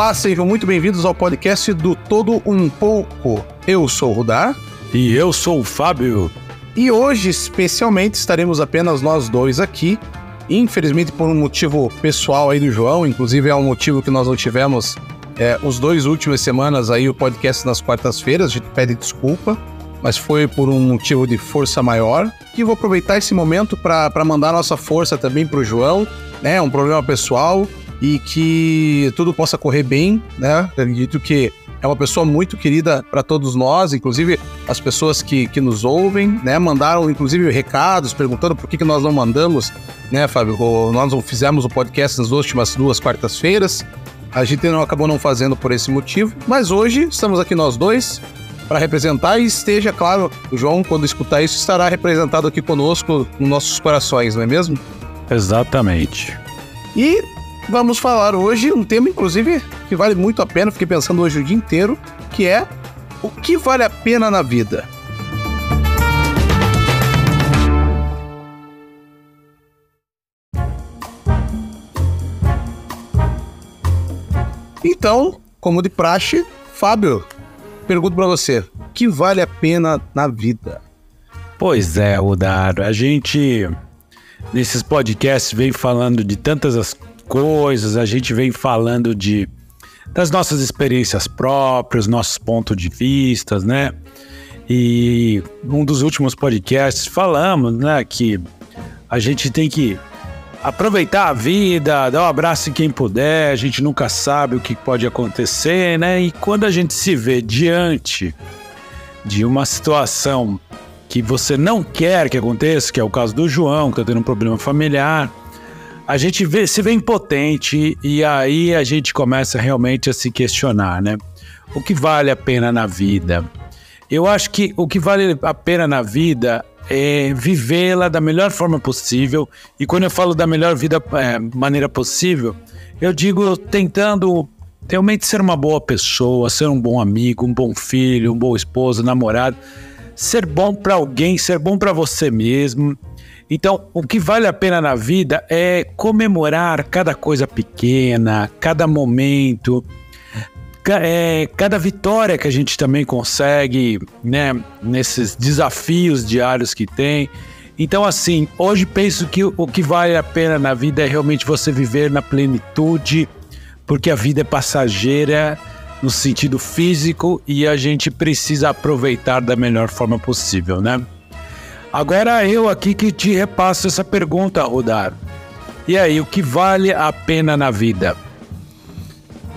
Olá, sejam muito bem-vindos ao podcast do Todo Um Pouco. Eu sou o Rudar. E eu sou o Fábio. E hoje, especialmente, estaremos apenas nós dois aqui. Infelizmente, por um motivo pessoal aí do João, inclusive é um motivo que nós não tivemos é, os dois últimas semanas aí o podcast nas quartas-feiras. A gente pede desculpa, mas foi por um motivo de força maior. E vou aproveitar esse momento para mandar nossa força também para o João, né? Um problema pessoal e que tudo possa correr bem, né? Acredito que é uma pessoa muito querida para todos nós, inclusive as pessoas que, que nos ouvem, né? Mandaram, inclusive, recados perguntando por que, que nós não mandamos, né, Fábio? Nós não fizemos o podcast nas últimas duas quartas-feiras. A gente não acabou não fazendo por esse motivo, mas hoje estamos aqui nós dois para representar e esteja, claro, o João, quando escutar isso, estará representado aqui conosco nos nossos corações, não é mesmo? Exatamente. E vamos falar hoje um tema, inclusive, que vale muito a pena, fiquei pensando hoje o dia inteiro, que é o que vale a pena na vida. Então, como de praxe, Fábio, pergunto para você, que vale a pena na vida? Pois é, Rudaro, a gente nesses podcasts vem falando de tantas as coisas, a gente vem falando de das nossas experiências próprias, nossos pontos de vista, né? E um dos últimos podcasts falamos, né, que a gente tem que aproveitar a vida, dar um abraço em quem puder, a gente nunca sabe o que pode acontecer, né? E quando a gente se vê diante de uma situação que você não quer que aconteça, que é o caso do João, que está tendo um problema familiar, a gente vê, se vê impotente e aí a gente começa realmente a se questionar, né? O que vale a pena na vida? Eu acho que o que vale a pena na vida é vivê-la da melhor forma possível. E quando eu falo da melhor vida, é, maneira possível, eu digo tentando realmente ser uma boa pessoa, ser um bom amigo, um bom filho, um bom esposo, namorado, ser bom para alguém, ser bom para você mesmo então, o que vale a pena na vida é comemorar cada coisa pequena, cada momento, é, cada vitória que a gente também consegue, né, nesses desafios diários que tem. Então, assim, hoje penso que o que vale a pena na vida é realmente você viver na plenitude, porque a vida é passageira no sentido físico e a gente precisa aproveitar da melhor forma possível, né? Agora eu aqui que te repasso essa pergunta, Rodar. E aí, o que vale a pena na vida?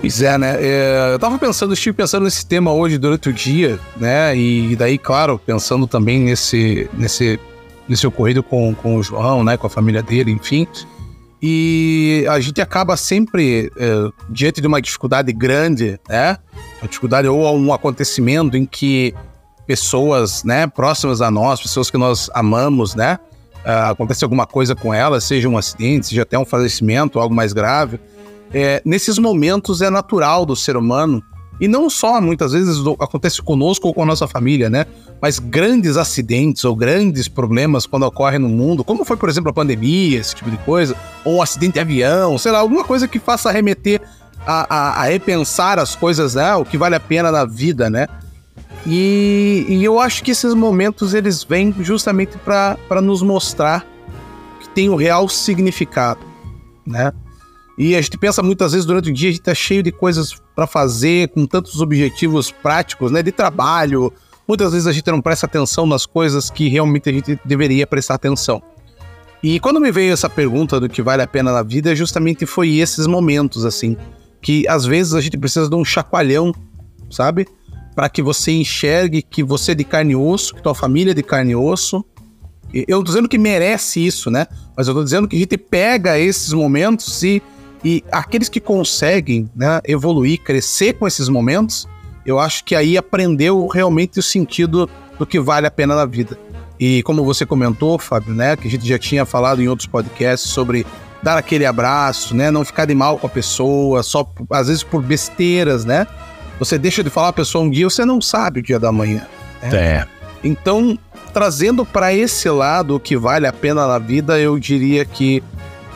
Pois é, né? É, eu tava pensando, estive pensando nesse tema hoje durante o dia, né? E daí, claro, pensando também nesse, nesse, nesse ocorrido com, com o João, né? Com a família dele, enfim. E a gente acaba sempre é, diante de uma dificuldade grande, né? Uma dificuldade ou um acontecimento em que pessoas, né, próximas a nós, pessoas que nós amamos, né? Uh, acontece alguma coisa com elas, seja um acidente, seja até um falecimento, algo mais grave. É, nesses momentos é natural do ser humano, e não só muitas vezes acontece conosco ou com a nossa família, né? Mas grandes acidentes ou grandes problemas quando ocorrem no mundo, como foi, por exemplo, a pandemia, esse tipo de coisa, ou um acidente de avião, sei lá, alguma coisa que faça remeter a, a, a repensar as coisas, né? O que vale a pena na vida, né? E, e eu acho que esses momentos eles vêm justamente para nos mostrar que tem o real significado, né? E a gente pensa muitas vezes durante o dia, a gente tá cheio de coisas para fazer, com tantos objetivos práticos, né, de trabalho. Muitas vezes a gente não presta atenção nas coisas que realmente a gente deveria prestar atenção. E quando me veio essa pergunta do que vale a pena na vida, justamente foi esses momentos assim, que às vezes a gente precisa de um chacoalhão, sabe? Para que você enxergue que você é de carne e osso, que tua família é de carne e osso. Eu tô dizendo que merece isso, né? Mas eu tô dizendo que a gente pega esses momentos e, e aqueles que conseguem né, evoluir, crescer com esses momentos, eu acho que aí aprendeu realmente o sentido do que vale a pena na vida. E como você comentou, Fábio, né, que a gente já tinha falado em outros podcasts sobre dar aquele abraço, né, não ficar de mal com a pessoa, só às vezes por besteiras, né? Você deixa de falar a pessoa um dia, você não sabe o dia da manhã. Né? É. Então, trazendo para esse lado o que vale a pena na vida, eu diria que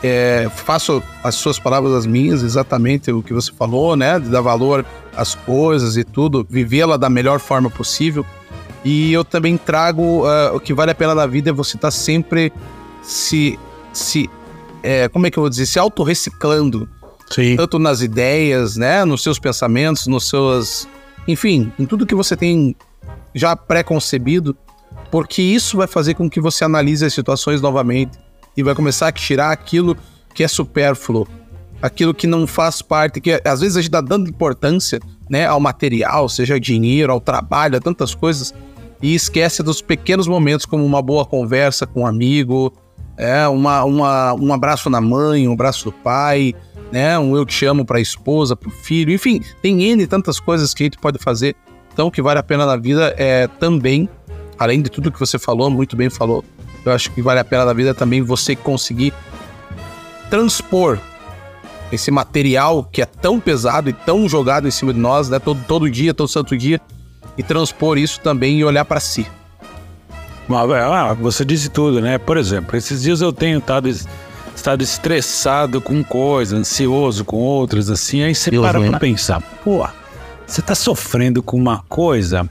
é, faço as suas palavras as minhas, exatamente o que você falou, né? De dar valor às coisas e tudo, vivê-la da melhor forma possível. E eu também trago uh, o que vale a pena na vida é você estar tá sempre se. se é, como é que eu vou dizer? Se autorreciclando. Sim. Tanto nas ideias, né? Nos seus pensamentos, nos seus. Enfim, em tudo que você tem já pré-concebido, porque isso vai fazer com que você analise as situações novamente e vai começar a tirar aquilo que é supérfluo, aquilo que não faz parte, que às vezes a gente dá dando importância, né, ao material, seja dinheiro, ao trabalho, a tantas coisas, e esquece dos pequenos momentos como uma boa conversa com um amigo, é, uma, uma, um abraço na mãe, um abraço do pai, né, um eu te amo para a esposa, para o filho, enfim, tem N tantas coisas que a gente pode fazer. Então, o que vale a pena na vida é também, além de tudo que você falou, muito bem falou, eu acho que vale a pena na vida também você conseguir transpor esse material que é tão pesado e tão jogado em cima de nós, né? Todo, todo dia, todo santo dia, e transpor isso também e olhar para si. Ah, você disse tudo, né? Por exemplo, esses dias eu tenho estado, estado estressado com coisas, ansioso com outras, assim, aí você para pra pensar, pô, você tá sofrendo com uma coisa,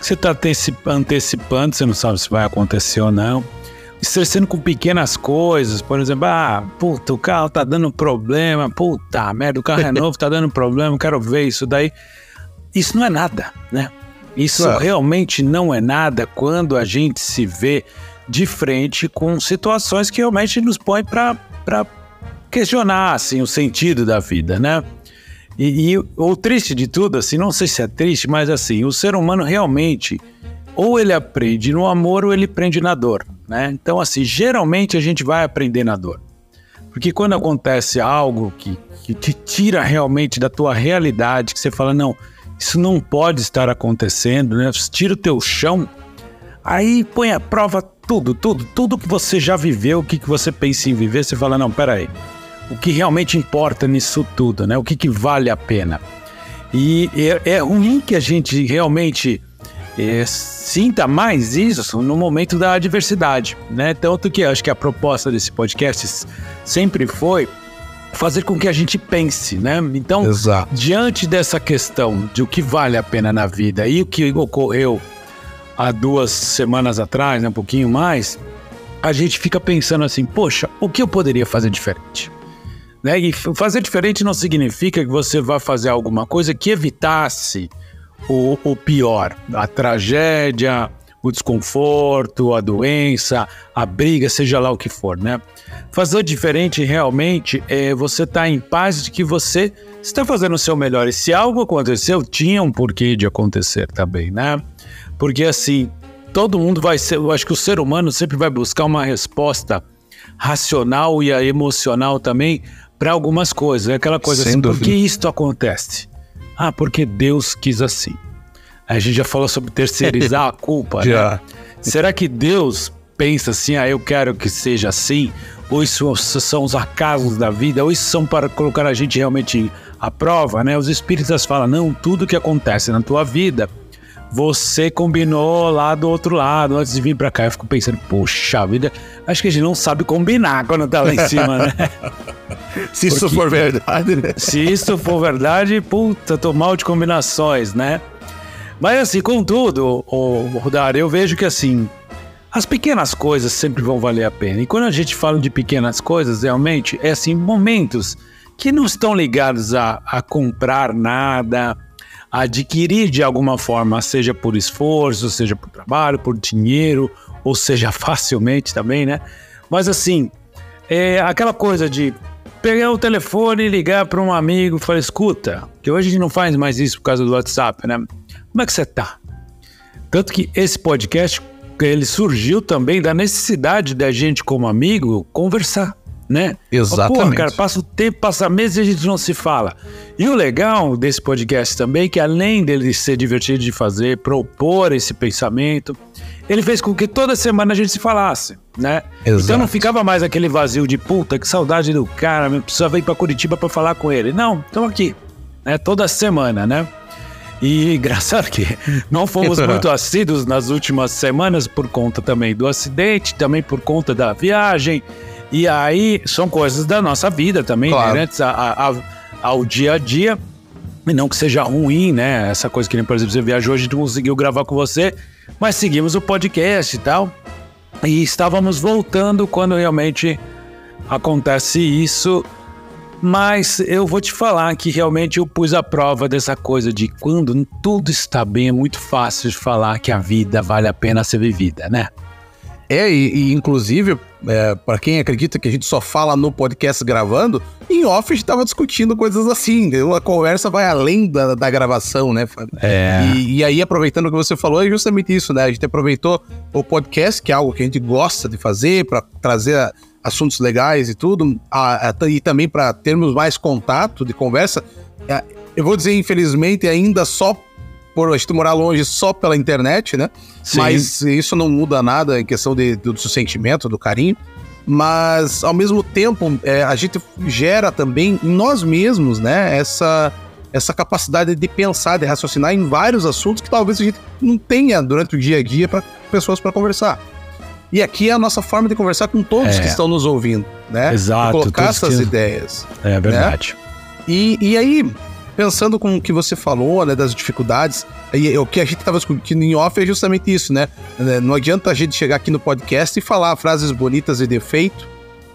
você tá antecipando, você não sabe se vai acontecer ou não estressando com pequenas coisas, por exemplo, ah, puta, o carro tá dando problema, puta merda, o carro é novo, tá dando problema, quero ver isso daí. Isso não é nada, né? Isso é. realmente não é nada quando a gente se vê de frente com situações que realmente nos põem para questionar assim, o sentido da vida, né? E, e o triste de tudo, assim, não sei se é triste, mas assim, o ser humano realmente ou ele aprende no amor ou ele aprende na dor. Né? Então, assim, geralmente a gente vai aprender na dor. Porque quando acontece algo que, que te tira realmente da tua realidade, que você fala, não, isso não pode estar acontecendo, né? Tira o teu chão, aí põe à prova tudo, tudo, tudo que você já viveu, o que, que você pensa em viver, você fala, não, peraí, o que realmente importa nisso tudo, né? O que, que vale a pena? E é, é ruim que a gente realmente é, sinta mais isso no momento da adversidade, né? Tanto que acho que a proposta desse podcast sempre foi fazer com que a gente pense, né? Então, Exato. diante dessa questão de o que vale a pena na vida e o que ocorreu há duas semanas atrás, né, um pouquinho mais, a gente fica pensando assim, poxa, o que eu poderia fazer diferente? Né? E fazer diferente não significa que você vai fazer alguma coisa que evitasse o, o pior, a tragédia, o desconforto, a doença, a briga, seja lá o que for, né? Fazer diferente realmente é você estar tá em paz de que você está fazendo o seu melhor. E se algo aconteceu, tinha um porquê de acontecer também, né? Porque assim, todo mundo vai ser, eu acho que o ser humano sempre vai buscar uma resposta racional e emocional também para algumas coisas. É aquela coisa Sem assim, dúvida. por que isto acontece? Ah, porque Deus quis assim. A gente já falou sobre terceirizar a culpa, já. Né? Será que Deus pensa assim, ah, eu quero que seja assim? Ou isso são os acasos da vida? Ou isso são para colocar a gente realmente à prova, né? Os espíritas falam, não, tudo que acontece na tua vida, você combinou lá do outro lado antes de vir para cá. Eu fico pensando, poxa vida, acho que a gente não sabe combinar quando tá lá em cima, né? se isso Porque, for verdade, né? Se isso for verdade, puta, tô mal de combinações, né? Mas assim, contudo, o Rodar, eu vejo que assim, as pequenas coisas sempre vão valer a pena. E quando a gente fala de pequenas coisas, realmente, é assim, momentos que não estão ligados a, a comprar nada, a adquirir de alguma forma, seja por esforço, seja por trabalho, por dinheiro, ou seja facilmente também, né? Mas assim, é aquela coisa de pegar o telefone e ligar para um amigo e falar: escuta, que hoje a gente não faz mais isso por causa do WhatsApp, né? Como é que você tá? Tanto que esse podcast ele surgiu também da necessidade da gente como amigo conversar, né? Exatamente. Pô, cara, passa o tempo, passa meses e a gente não se fala. E o legal desse podcast também é que além dele ser divertido de fazer, propor esse pensamento, ele fez com que toda semana a gente se falasse, né? Exato. Então não ficava mais aquele vazio de puta, que saudade do cara, precisava ir para Curitiba para falar com ele. Não, estamos aqui, né? Toda semana, né? E engraçado que não fomos muito assíduos nas últimas semanas por conta também do acidente, também por conta da viagem. E aí são coisas da nossa vida também, Claro. inerentes a- a- a- ao dia a dia. E não que seja ruim, né? Essa coisa que, nem, por exemplo, você viajou, a gente não conseguiu gravar com você, mas seguimos o podcast e tal. E estávamos voltando quando realmente acontece isso. Mas eu vou te falar que realmente eu pus a prova dessa coisa de quando tudo está bem, é muito fácil de falar que a vida vale a pena ser vivida, né? É, e, e, inclusive, é, para quem acredita que a gente só fala no podcast gravando, em off a gente tava discutindo coisas assim, uma conversa vai além da, da gravação, né, Fábio? É. E, e aí, aproveitando o que você falou, é justamente isso, né? A gente aproveitou o podcast, que é algo que a gente gosta de fazer, para trazer a- assuntos legais e tudo, a- a- e também para termos mais contato de conversa. É, Eu vou dizer, infelizmente, ainda só por a gente morar longe só pela internet, né? Sim. Mas isso não muda nada em questão de, do, do sentimento, do carinho. Mas, ao mesmo tempo, é, a gente gera também em nós mesmos, né? Essa, essa capacidade de pensar, de raciocinar em vários assuntos que talvez a gente não tenha durante o dia a dia para pessoas para conversar. E aqui é a nossa forma de conversar com todos É. que estão nos ouvindo, né? Exato, De colocar essas que- ideias. É verdade. E, e aí, pensando com o que você falou, né, das dificuldades, e, o que a gente estava discutindo em off é justamente isso, né? É, Não adianta a gente chegar aqui no podcast e falar frases bonitas de defeito,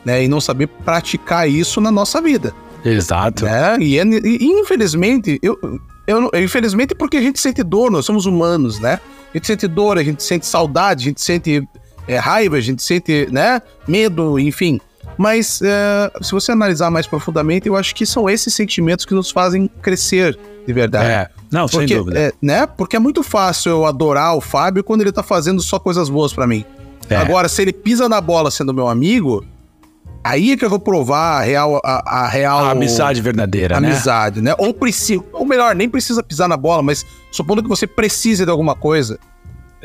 né, e não saber praticar isso na nossa vida, Exato. né? E, é- e, infelizmente, eu, eu, infelizmente porque a gente sente dor, nós somos humanos, né? A gente sente dor, a gente sente saudade, a gente sente é, raiva, a gente sente, né, medo, enfim. Mas é, se você analisar mais profundamente, eu acho que são esses sentimentos que nos fazem crescer de verdade. É. Não, Porque, sem dúvida. é, né? Porque é muito fácil eu adorar o Fábio quando ele tá fazendo só coisas boas pra mim. É. Agora, se ele pisa na bola sendo meu amigo, aí é que eu vou provar a real. A, a real a amizade verdadeira, né? amizade, né? Ou precisa, ou melhor, nem precisa pisar na bola, mas supondo que você precise de alguma coisa,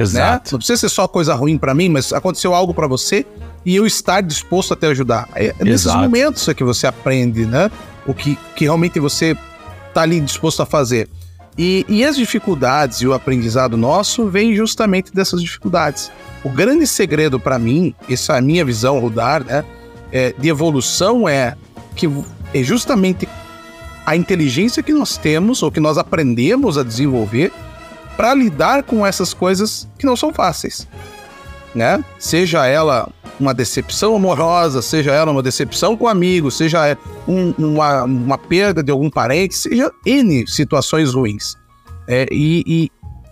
né? Exato. Não precisa ser só coisa ruim pra mim, mas aconteceu algo pra você e eu estar disposto a te ajudar. É, é nesses Exato. momentos é que você aprende, né? O que, que realmente você tá ali disposto a fazer. E, e as dificuldades e o aprendizado nosso vem justamente dessas dificuldades. O grande segredo pra mim, essa é a minha visão, Rudar, né? é, de evolução é que é justamente a inteligência que nós temos ou que nós aprendemos a desenvolver para lidar com essas coisas que não são fáceis, né? Seja ela uma decepção amorosa, seja ela uma decepção com amigos, seja um- uma, uma perda de algum parente, seja N situações ruins. É, e, e,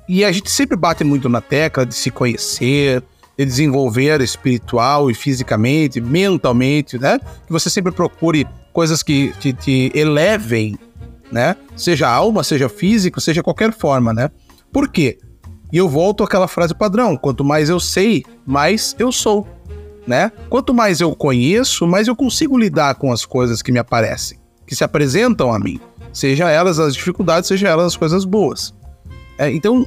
e a gente sempre bate muito na tecla de se conhecer, de desenvolver espiritual e fisicamente, mentalmente, né? Que você sempre procure coisas que te, te elevem, né? Seja alma, seja físico, seja qualquer forma, né? Por quê? E eu volto àquela frase padrão: quanto mais eu sei, mais eu sou, né? Quanto mais eu conheço, mais eu consigo lidar com as coisas que me aparecem, que se apresentam a mim, seja elas as dificuldades, seja elas as coisas boas. É, então,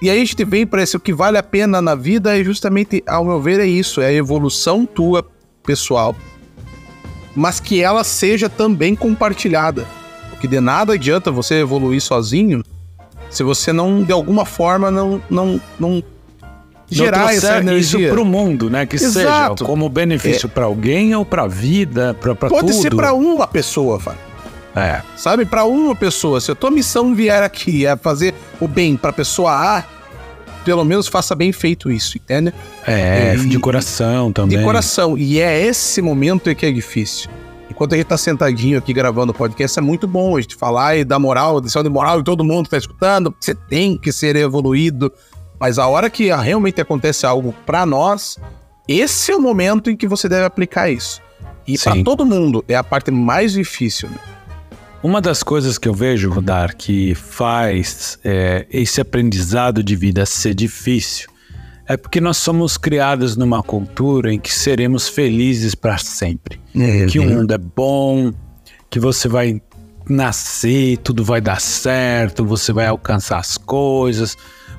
e aí a gente vem para esse o que vale a pena na vida é justamente, ao meu ver, é isso, é a evolução tua pessoal, mas que ela seja também compartilhada. Porque de nada adianta você evoluir sozinho se você não, de alguma forma, não, não, não gerar essa trouxer isso energia. pro mundo, né? Que seja Exato. como benefício pra alguém ou pra vida, pra, pra Pode tudo. ser para uma pessoa, Fábio. É, Sabe, para uma pessoa. Se a tua missão vier aqui é fazer o bem para pessoa A, pelo menos faça bem feito isso, entende? é, E- de coração também. De coração. E é esse momento que é difícil. Enquanto a gente tá sentadinho aqui gravando o podcast, é muito bom a gente falar e dar moral, lição de moral e todo mundo tá escutando. Você tem que ser evoluído. Mas a hora que realmente acontece algo para nós, esse é o momento em que você deve aplicar isso. E para todo mundo é a parte mais difícil. né? Uma das coisas que eu vejo, Rudar, que faz é, esse aprendizado de vida ser difícil é porque nós somos criados numa cultura em que seremos felizes para sempre. Que o mundo é bom, que você vai nascer, tudo vai dar certo, você vai alcançar as coisas,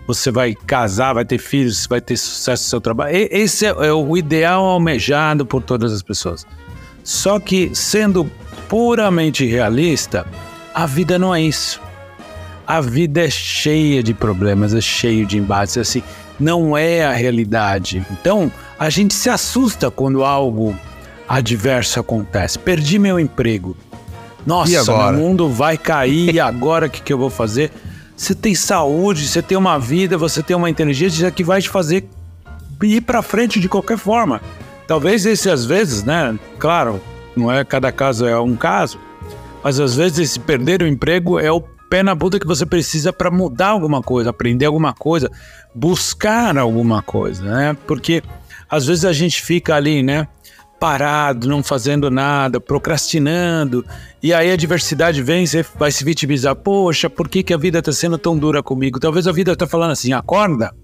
você vai casar, vai ter filhos, vai ter sucesso no seu trabalho. E- Esse é, é o ideal almejado por todas as pessoas. Só que, sendo puramente realista, a vida não é isso. A vida é cheia de problemas, é cheio de embates, assim, não é a realidade. Então, a gente se assusta quando algo adverso acontece. Perdi meu emprego. Nossa, meu mundo vai cair, e agora o que, que eu vou fazer? Você tem saúde, você tem uma vida, você tem uma inteligência que vai te fazer ir para frente de qualquer forma. Talvez esse às vezes, né? Claro, não é cada caso é um caso, mas às vezes esse perder o emprego é o pé na bunda que você precisa para mudar alguma coisa, aprender alguma coisa, buscar alguma coisa, né? Porque às vezes a gente fica ali, né? Parado, não fazendo nada, procrastinando, e aí a diversidade vem, você vai se vitimizar. Poxa, por que, que a vida está sendo tão dura comigo? Talvez a vida está falando assim: acorda,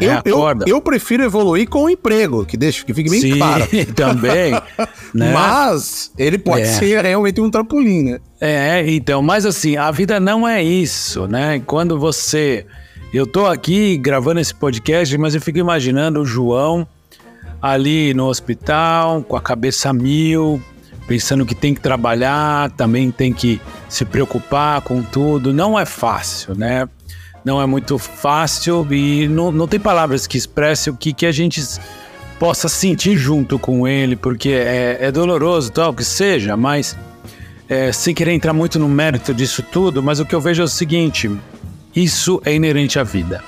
eu, é, eu, eu, prefiro evoluir com o emprego, que deixa que fique bem Sim, claro. também. né? Mas ele pode é. ser realmente um trampolim, né? É, então, mas assim, a vida não é isso, né? Quando você. Eu tô aqui gravando esse podcast, mas eu fico imaginando o João ali no hospital, com a cabeça mil, pensando que tem que trabalhar, também tem que se preocupar com tudo. Não é fácil, né? Não é muito fácil e não, não tem palavras que expressem o que, que a gente possa sentir junto com ele, porque é, é doloroso, tal, que seja, mas é, sem querer entrar muito no mérito disso tudo, mas o que eu vejo é o seguinte: isso é inerente à vida.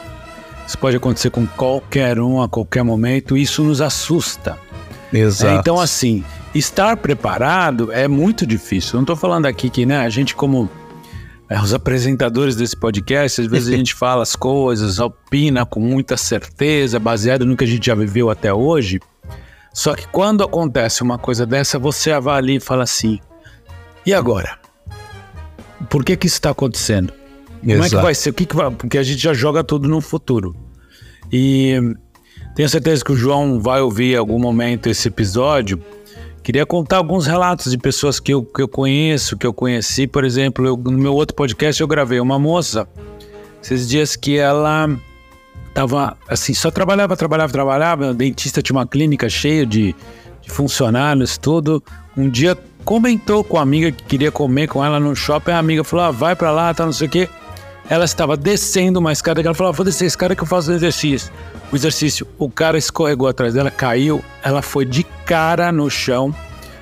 Isso pode acontecer com qualquer um a qualquer momento, isso nos assusta. Exato. É, então, assim, estar preparado é muito difícil. Não estou falando aqui que né, a gente, como é, os apresentadores desse podcast, às vezes a gente fala as coisas, opina com muita certeza, baseado no que a gente já viveu até hoje. Só que quando acontece uma coisa dessa, você avalia e fala assim: e agora? Por que que isso está acontecendo? Como Exato. é que vai ser? O que, que vai? Porque a gente já joga tudo no futuro. E tenho certeza que o João vai ouvir em algum momento esse episódio Queria contar alguns relatos de pessoas que eu, que eu conheço, que eu conheci. Por exemplo, eu, no meu outro podcast eu gravei uma moça, esses dias que ela tava assim, só trabalhava, trabalhava, trabalhava. dentista tinha uma clínica cheia de, de funcionários, tudo. Um dia comentou com a amiga que queria comer com ela no shopping. A amiga falou: ah, vai para lá, tá, não sei o quê. Ela estava descendo uma escada. Ela falou: ah, vou descer a escada que eu faço exercício o exercício, o cara escorregou atrás dela, caiu, ela foi de cara no chão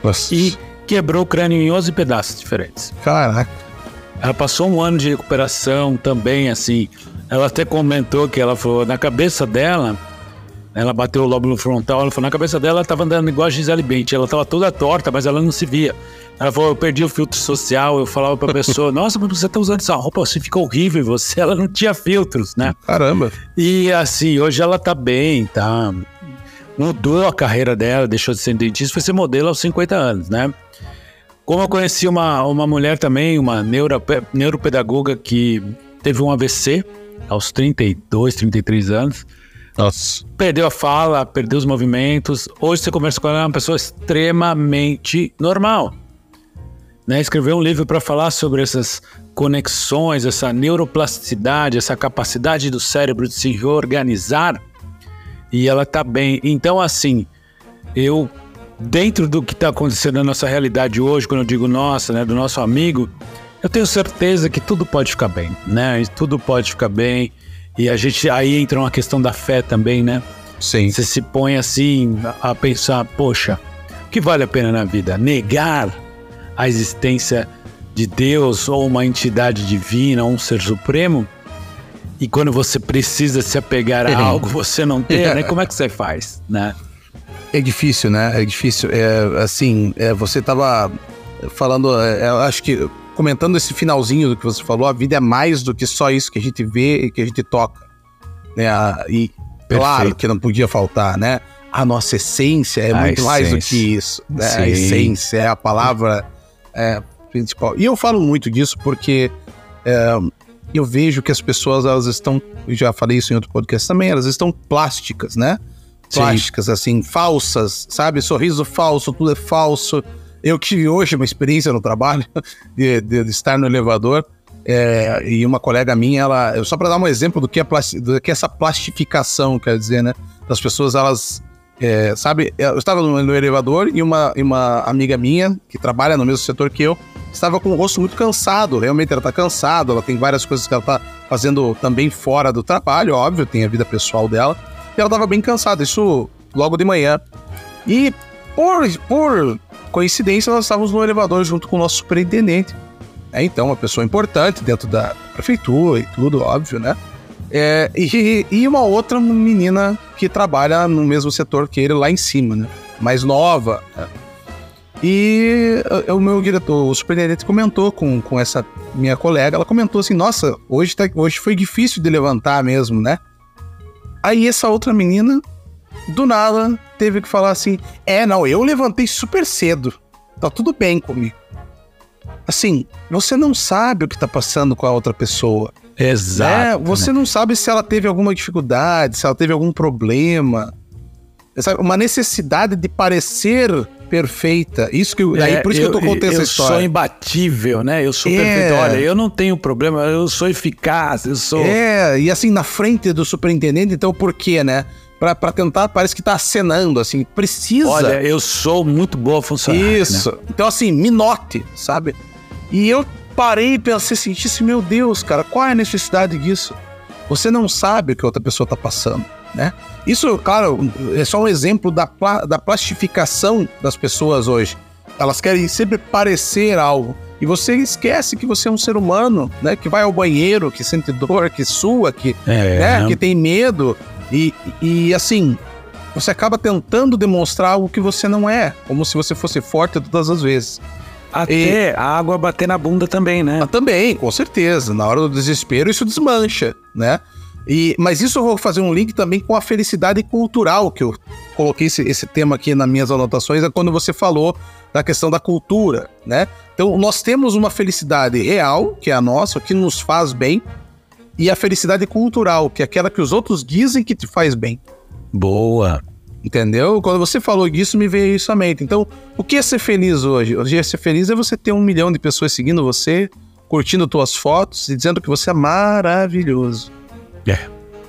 Nossa. e quebrou o crânio em 11 pedaços diferentes. Caraca. Ela passou um ano de recuperação também, assim. Ela até comentou que ela falou, na cabeça dela, ela bateu o lóbulo frontal, ela falou, na cabeça dela ela estava andando igual a Gisele Bündchen, ela estava toda torta, mas ela não se via. Ela falou, eu perdi o filtro social, eu falava pra pessoa, nossa, mas você tá usando essa roupa, você fica horrível, você, ela não tinha filtros, né? Caramba. E assim, hoje ela tá bem, tá? Mudou a carreira dela, deixou de ser dentista, foi ser modelo aos 50 anos, né? Como eu conheci uma, uma mulher também, uma neuro, neuropedagoga que teve um AVC aos 32, 33 anos, nossa. Perdeu a fala, perdeu os movimentos. Hoje você conversa com ela, é uma pessoa extremamente normal. Né? Escreveu um livro para falar sobre essas conexões, essa neuroplasticidade, essa capacidade do cérebro de se reorganizar. E ela está bem. Então, assim, eu, dentro do que está acontecendo na nossa realidade hoje, quando eu digo nossa, né, do nosso amigo, eu tenho certeza que tudo pode ficar bem, né? Tudo pode ficar bem. E a gente aí entra uma questão da fé também, né? Sim. Você se põe assim a pensar, poxa, o que vale a pena na vida? Negar a existência de Deus ou uma entidade divina, ou um ser supremo? E quando você precisa se apegar a algo, você não tem, né? Como é que você faz, né? É difícil, né? É difícil. É, assim, é, você estava falando, é, eu acho que comentando esse finalzinho do que você falou, a vida é mais do que só isso que a gente vê e que a gente toca. Né? E Perfeito. claro que não podia faltar, né? A nossa essência é a muito essência. mais do que isso. Né? A essência é a palavra é, principal. E eu falo muito disso porque é, eu vejo que as pessoas, elas estão, já falei isso em outro podcast também, elas estão plásticas, né? Plásticas, Sim. assim, falsas, sabe? Sorriso falso, tudo é falso. Eu tive hoje uma experiência no trabalho de, de, de estar no elevador é, e uma colega minha, ela, só para dar um exemplo do que, é do que é essa plastificação quer dizer, né? Das pessoas, elas, é, sabe? Eu estava no, no, elevador e uma, uma amiga minha, que trabalha no mesmo setor que eu, estava com o rosto muito cansado. Realmente ela está cansada, ela tem várias coisas que ela está fazendo também fora do trabalho, óbvio, tem a vida pessoal dela. E ela estava bem cansada, isso logo de manhã. E por, por coincidência, nós estávamos no elevador junto com o nosso superintendente. É, então, uma pessoa importante dentro da prefeitura e tudo, óbvio, né? É, e, e uma outra menina que trabalha no mesmo setor que ele lá em cima, né? Mais nova. Né? E uh, o meu diretor, o superintendente, comentou com, com essa minha colega. Ela comentou assim: Nossa, hoje, tá, hoje foi difícil de levantar mesmo, né? Aí essa outra menina, do nada, teve que falar assim: É, não, eu levantei super cedo. Tá tudo bem comigo. Assim, você não sabe o que tá passando com a outra pessoa. Exato. Né? Você não sabe se ela teve alguma dificuldade, se ela teve algum problema. Sabe? Uma necessidade de parecer perfeita. Isso que é, aí por isso eu, que eu tô contando essa história. Eu sou imbatível, né? Eu sou é. perfeito. Olha, eu não tenho problema, eu sou eficaz, eu sou. É, e assim, na frente do superintendente, então por quê, né? Pra tentar, parece que tá acenando, assim, precisa. Olha, eu sou muito boa funcionária. Né? Isso. Né? Então, assim, me note, sabe? E eu parei e pensei assim, disse, meu Deus, cara, qual é a necessidade disso? Você não sabe o que outra pessoa tá passando, né? Isso, claro, é só um exemplo da, da plastificação das pessoas hoje. Elas querem sempre parecer algo. E você esquece que você é um ser humano, né? Que vai ao banheiro, que sente dor, que sua, que, é, né? que tem medo. E, e assim, você acaba tentando demonstrar algo que você não é, como se você fosse forte todas as vezes. Até e... a água bater na bunda também, né? Ah, também, com certeza. Na hora do desespero, isso desmancha, né? E, mas isso eu vou fazer um link também com a felicidade cultural, que eu coloquei esse, esse tema aqui nas minhas anotações, é quando você falou da questão da cultura, né? Então, nós temos uma felicidade real, que é a nossa, que nos faz bem, e a felicidade cultural, que é aquela que os outros dizem que te faz bem. Boa. Entendeu? Quando você falou disso, me veio isso à mente. Então, o que é ser feliz hoje? Hoje é ser feliz é você ter um milhão de pessoas seguindo você, curtindo tuas fotos e dizendo que você é maravilhoso. É.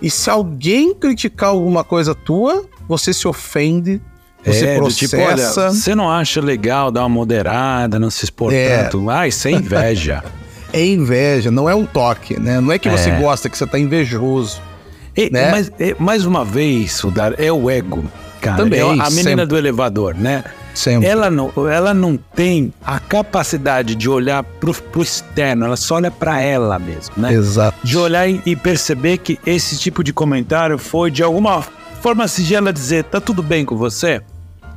E se alguém criticar alguma coisa tua, você se ofende, você é, processa. Tipo, olha, você não acha legal dar uma moderada, não se expor é. tanto. Isso é inveja. é inveja, não é um toque, né? Não é que é. você gosta, que você tá invejoso. E, né? Mas, mais uma vez, Sudar, é o ego, cara. Também, é a menina sempre. do elevador, né? Sempre. Ela não, ela não tem a capacidade de olhar pro, pro externo, ela só olha para ela mesmo, né? Exato. De olhar e, e, perceber que esse tipo de comentário foi de alguma forma sigela dizer, tá tudo bem com você?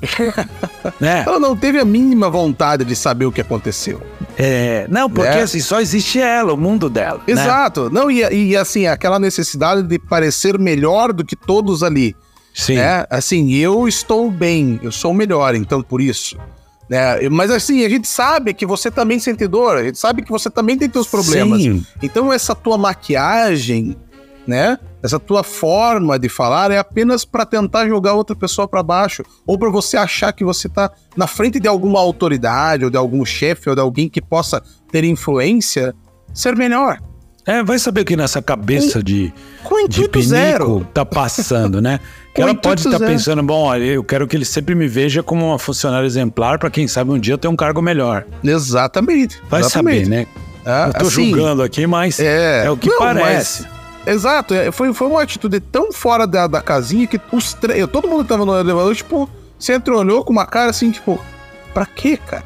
né? Ela não teve a mínima vontade de saber o que aconteceu. É, não, porque né? assim, só existe ela, o mundo dela. Né? Exato. Né? Não, e, e assim, aquela necessidade de parecer melhor do que todos ali. Sim. Né? Assim, eu estou bem, eu sou melhor, então por isso. Né? Mas assim, a gente sabe que você também sente dor, a gente sabe que você também tem seus problemas. Sim. Então essa tua maquiagem, né? Essa tua forma de falar é apenas para tentar jogar outra pessoa para baixo ou para você achar que você tá na frente de alguma autoridade ou de algum chefe ou de alguém que possa ter influência, ser melhor. É, vai saber o que nessa cabeça com, de, com de pinico zero. tá passando, né? Que ela pode estar tá pensando, bom, olha, eu quero que ele sempre me veja como uma funcionária exemplar para quem sabe um dia ter um cargo melhor. Exatamente. Vai exatamente. saber, né? É, eu tô assim, julgando aqui, mas é, é o que não, parece. Mas, exato, é, foi, foi uma atitude tão fora da, da casinha que os três. Todo mundo tava no elevador, tipo, você entrou, olhou com uma cara assim, tipo, pra quê, cara?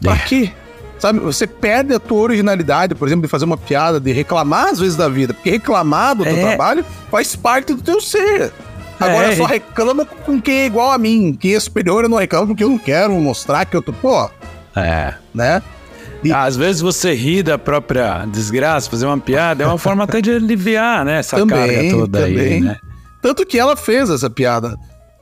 Pra é. quê? Sabe, você perde a tua originalidade, por exemplo, de fazer uma piada, de reclamar às vezes da vida, porque reclamar do teu é. trabalho faz parte do teu ser. Agora é. só reclama com quem é igual a mim, quem é superior eu não reclamo porque eu não quero mostrar que eu tô, pô. É. Né? Às vezes você ri da própria desgraça, fazer uma piada, é uma forma até de aliviar, né, essa também, carga toda também. aí, né? Tanto que ela fez essa piada.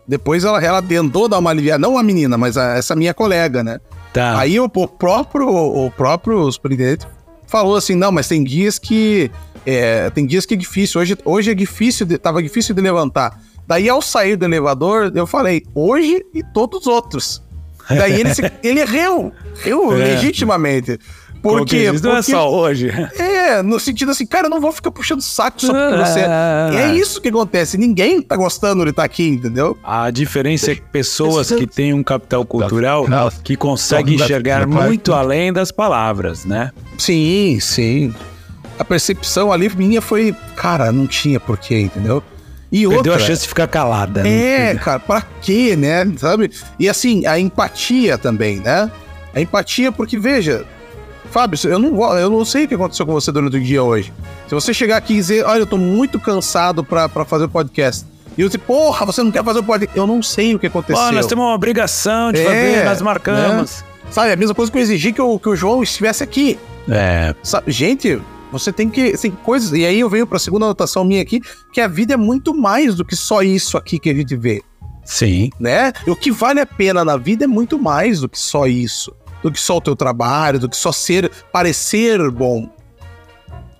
Depois ela, ela tentou dar uma aliviada, não a menina, mas a, essa minha colega, né? Tá. Aí o, o próprio, o próprio superintendente falou assim: não, mas tem dias que. É, tem dias que é difícil. Hoje, hoje é difícil, de, tava difícil de levantar. Daí, ao sair do elevador, eu falei, hoje e todos os outros. Daí ele, se, ele riu, riu é. legitimamente. Porque, porque não é só hoje. É, no sentido assim, cara, eu não vou ficar puxando saco só porque você. É, é isso que acontece. Ninguém tá gostando de estar tá aqui, entendeu? A diferença é que pessoas que têm um capital cultural que conseguem enxergar muito além das palavras, né? Sim, sim. A percepção ali minha foi, cara, não tinha porquê, entendeu? E Perdeu outra, a chance de ficar calada. É, né? cara, pra quê, né? Sabe? E assim, a empatia também, né? A empatia, porque veja, Fábio, eu não, eu não sei o que aconteceu com você durante o dia hoje. Se você chegar aqui e dizer, olha, eu tô muito cansado pra, pra fazer o podcast. E eu dizer, porra, você não quer fazer o podcast? Eu não sei o que aconteceu. Pô, nós temos uma obrigação de É, fazer, nós marcamos. Sabe, a mesma coisa que eu exigi que o, que o João estivesse aqui. É, Sabe, gente, você tem que. Tem coisas. E aí eu venho pra segunda anotação minha aqui, que a vida é muito mais do que só isso aqui que a gente vê. sim. né? O que vale a pena na vida é muito mais do que só isso. Do que só o teu trabalho, do que só ser, parecer bom.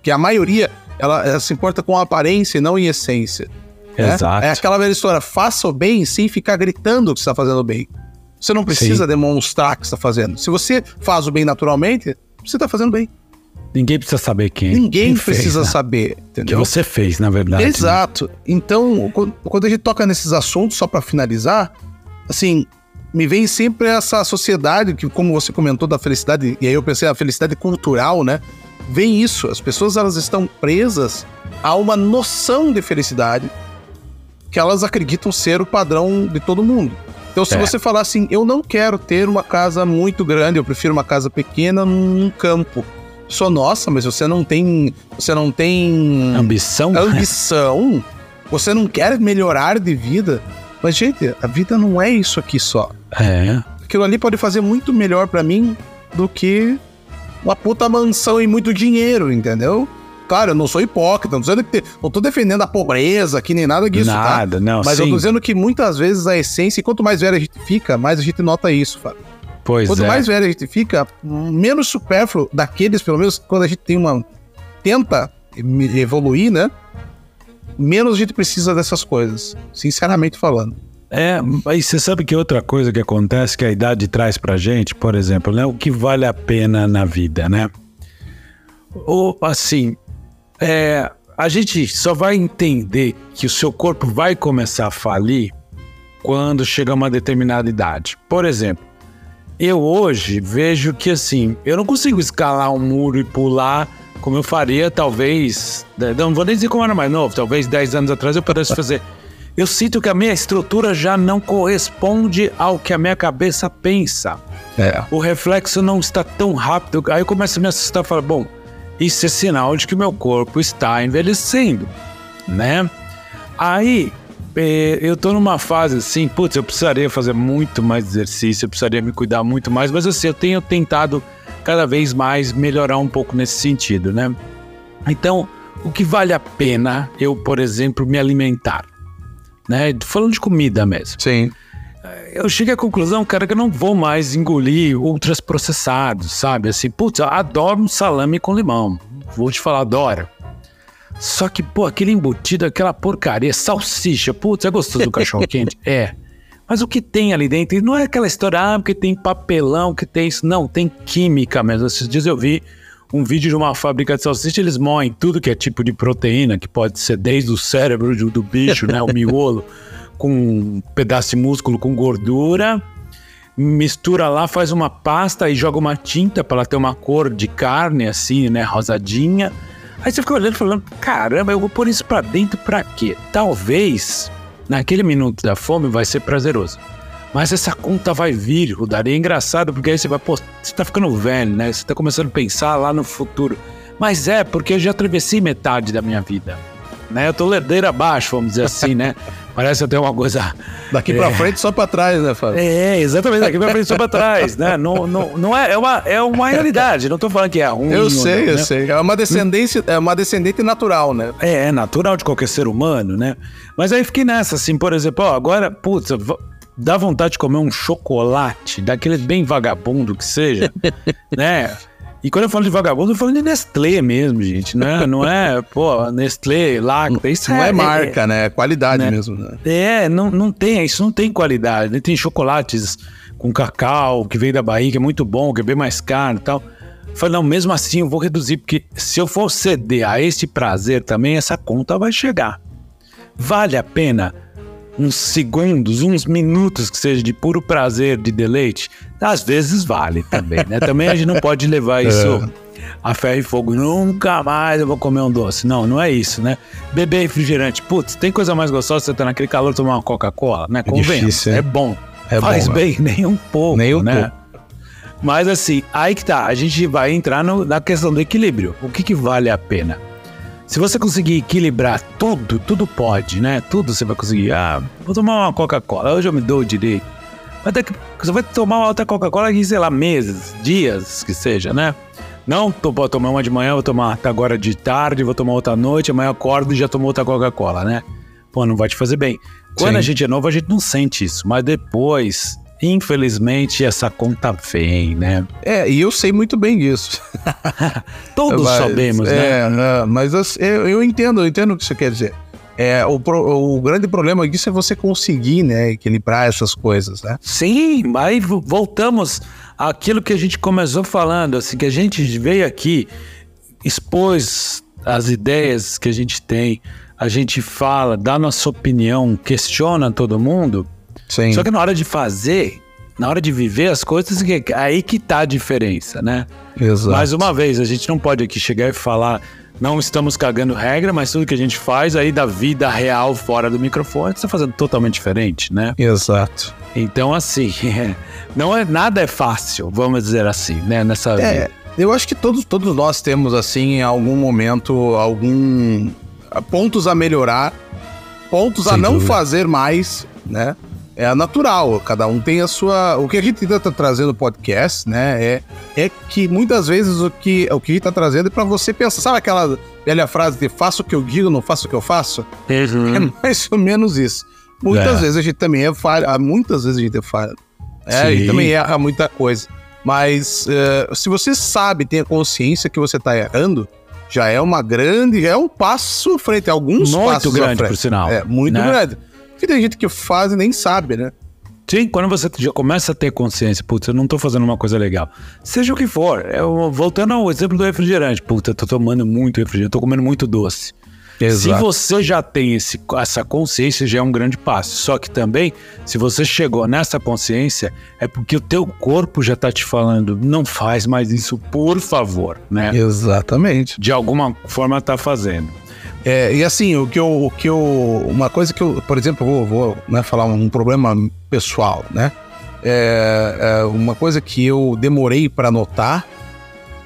Que a maioria, ela, ela se importa com a aparência e não em essência. né? Exato. É aquela velha história, faça o bem sem ficar gritando que você está fazendo bem. Você não precisa demonstrar que está fazendo. Se você faz o bem naturalmente, você está fazendo bem. Ninguém precisa saber quem. Ninguém quem fez, precisa né? saber, Que entendeu? você fez, na verdade. né? Exato. Então, quando- a gente toca nesses assuntos, só pra finalizar, assim, me vem sempre essa sociedade que, como você comentou da felicidade, e aí eu pensei a felicidade cultural, né? Vem isso. As pessoas elas estão presas a uma noção de felicidade que elas acreditam ser o padrão de todo mundo. Então, se É. você falar assim, eu não quero ter uma casa muito grande, eu prefiro uma casa pequena num campo. Sou nossa, mas você não tem, você não tem Ambição? ambição, você não quer melhorar de vida. Mas, gente, a vida não é isso aqui só. É. Aquilo ali pode fazer muito melhor pra mim do que uma puta mansão e muito dinheiro, entendeu? Claro, eu não sou hipócrita, não, tô que não tô defendendo a pobreza aqui, nem nada disso, tá? Nada, não. Mas eu sim. tô dizendo que muitas vezes a essência, e quanto mais velho a gente fica, mais a gente nota isso, Fábio. Pois Quanto é. mais velho a gente fica, menos supérfluo daqueles, pelo menos quando a gente tem uma. tenta evoluir, né? Menos a gente precisa dessas coisas, sinceramente falando. É, mas você sabe que outra coisa que acontece que a idade traz pra gente, por exemplo, né? O que vale a pena na vida, né? Ou assim, é, a gente só vai entender que o seu corpo vai começar a falir quando chega a uma determinada idade. Por exemplo, eu hoje vejo que assim, eu não consigo escalar um muro e pular como eu faria, talvez. né, Não vou nem dizer como era mais novo, talvez 10 anos atrás eu pudesse fazer. Eu sinto que a minha estrutura já não corresponde ao que a minha cabeça pensa. É. O reflexo não está tão rápido. Aí eu começo a me assustar e falo, bom, isso é sinal de que o meu corpo está envelhecendo, né? Aí eu tô numa fase assim, putz, eu precisaria fazer muito mais exercício, eu precisaria me cuidar muito mais, mas assim, eu tenho tentado cada vez mais melhorar um pouco nesse sentido, né? Então, o que vale a pena eu, por exemplo, me alimentar? Né? Falando de comida mesmo. Sim. Eu cheguei à conclusão, cara, que eu não vou mais engolir ultras processados, sabe? Assim, putz, eu adoro um salame com limão. Vou te falar, adoro. Só que, pô, aquele embutido, aquela porcaria, salsicha, putz, é gostoso do cachorro quente? É. Mas o que tem ali dentro? E não é aquela história, ah, porque tem papelão, que tem isso. Não, tem química mesmo. Esses dias eu vi um vídeo de uma fábrica de salsicha, eles moem tudo que é tipo de proteína, que pode ser desde o cérebro do, do bicho, né? O miolo, com um pedaço de músculo com gordura. Mistura lá, faz uma pasta e joga uma tinta para ela ter uma cor de carne, assim, né? Rosadinha. Aí você fica olhando e falando: caramba, eu vou pôr isso pra dentro pra quê? Talvez naquele minuto da fome vai ser prazeroso. Mas essa conta vai vir, o daria é engraçado, porque aí você vai, pô, você tá ficando velho, né? Você tá começando a pensar lá no futuro. Mas é, porque eu já atravessei metade da minha vida. Né? Eu tô ladeira abaixo, vamos dizer assim, né? Parece até uma coisa. Daqui pra frente, só pra trás, né, Fábio? É, exatamente, daqui pra frente só pra trás, né? Não, não, não é, é, uma, é uma realidade, não tô falando que é ruim. Eu sei, não, eu né? sei. É uma descendência, é uma descendente natural, né? É, é natural de qualquer ser humano, né? Mas aí fiquei nessa, assim, por exemplo, ó, agora, putz, dá vontade de comer um chocolate, daquele bem vagabundo que seja, né? E quando eu falo de vagabundo, eu falo de Nestlé mesmo, gente, né? Não é, pô, Nestlé, Lacta, isso Não é, marca, né? É qualidade né? mesmo, né? É, não, não tem, isso não tem qualidade. né? Tem chocolates com cacau, que veio da Bahia, que é muito bom, que é bem mais caro e tal. Eu Falei, não, mesmo assim eu vou reduzir, porque se eu for ceder a esse prazer também, essa conta vai chegar. Vale a pena uns segundos, uns minutos que seja de puro prazer, de deleite? Às vezes vale também, né? Também a gente não pode levar isso a ferro e fogo, nunca mais eu vou comer um doce. Não, não é isso, né? Beber refrigerante, putz, tem coisa mais gostosa você tá naquele calor tomar uma Coca-Cola, né? Convenha, é, é bom. É Faz bom, bem, né? nem um pouco, nem um né? Pouco. Mas assim, aí que tá, a gente vai entrar no, na questão do equilíbrio. O que, que vale a pena? Se você conseguir equilibrar tudo, tudo pode, né? Tudo você vai conseguir. Ah, vou tomar uma Coca-Cola, hoje eu me dou o direito. Mas daqui, você vai tomar uma outra Coca-Cola aqui, sei lá, meses, dias que seja, né? Não, tô, vou tomar uma de manhã, vou tomar agora de tarde, vou tomar outra noite, amanhã acordo e já tomou outra Coca-Cola, né? Pô, não vai te fazer bem. Quando Sim. a gente é novo, a gente não sente isso, mas depois, infelizmente, essa conta vem, né? É, e eu sei muito bem disso. Todos mas, sabemos, é, né? É, mas eu, eu entendo, eu entendo o que você quer dizer. É, o, pro, o grande problema disso é você conseguir, né, equilibrar essas coisas, né? Sim, mas voltamos àquilo que a gente começou falando, assim, que a gente veio aqui, expôs as ideias que a gente tem, a gente fala, dá nossa opinião, questiona todo mundo. Sim. Só que na hora de fazer, na hora de viver as coisas, é aí que tá a diferença, né? Exato. Mais uma vez, a gente não pode aqui chegar e falar não estamos cagando regra, mas tudo que a gente faz aí da vida real fora do microfone está fazendo totalmente diferente, né? Exato. Então, assim, não é nada é fácil, vamos dizer assim, né? Nessa é, vida. Eu acho que todos, todos nós temos, assim, em algum momento, algum pontos a melhorar, pontos Sem a não dúvida. fazer mais, né? É natural, cada um tem a sua. O que a gente está trazendo no podcast, né? É, é que muitas vezes o que, o que a gente está trazendo é para você pensar. Sabe aquela velha frase de faço o que eu digo, não faço o que eu faço? Uhum. É mais ou menos isso. Muitas é. vezes a gente também é falha, muitas vezes a gente é falha. É, Sim. e também erra muita coisa. Mas uh, se você sabe, tem a consciência que você está errando, já é uma grande, é um passo frente, alguns muito passos grande, por sinal. É, muito né? grande. Porque tem gente que faz e nem sabe, né? Sim, quando você já começa a ter consciência, putz, eu não tô fazendo uma coisa legal. Seja o que for, eu, voltando ao exemplo do refrigerante, putz, eu tô tomando muito refrigerante, tô comendo muito doce. Exato. Se você já tem esse, essa consciência, já é um grande passo. Só que também, se você chegou nessa consciência, é porque o teu corpo já tá te falando, não faz mais isso, por favor, né? Exatamente. De alguma forma tá fazendo. É, e assim, o que eu, o que eu. Uma coisa que eu, por exemplo, vou, vou né, falar um problema pessoal, né? É, é uma coisa que eu demorei para notar,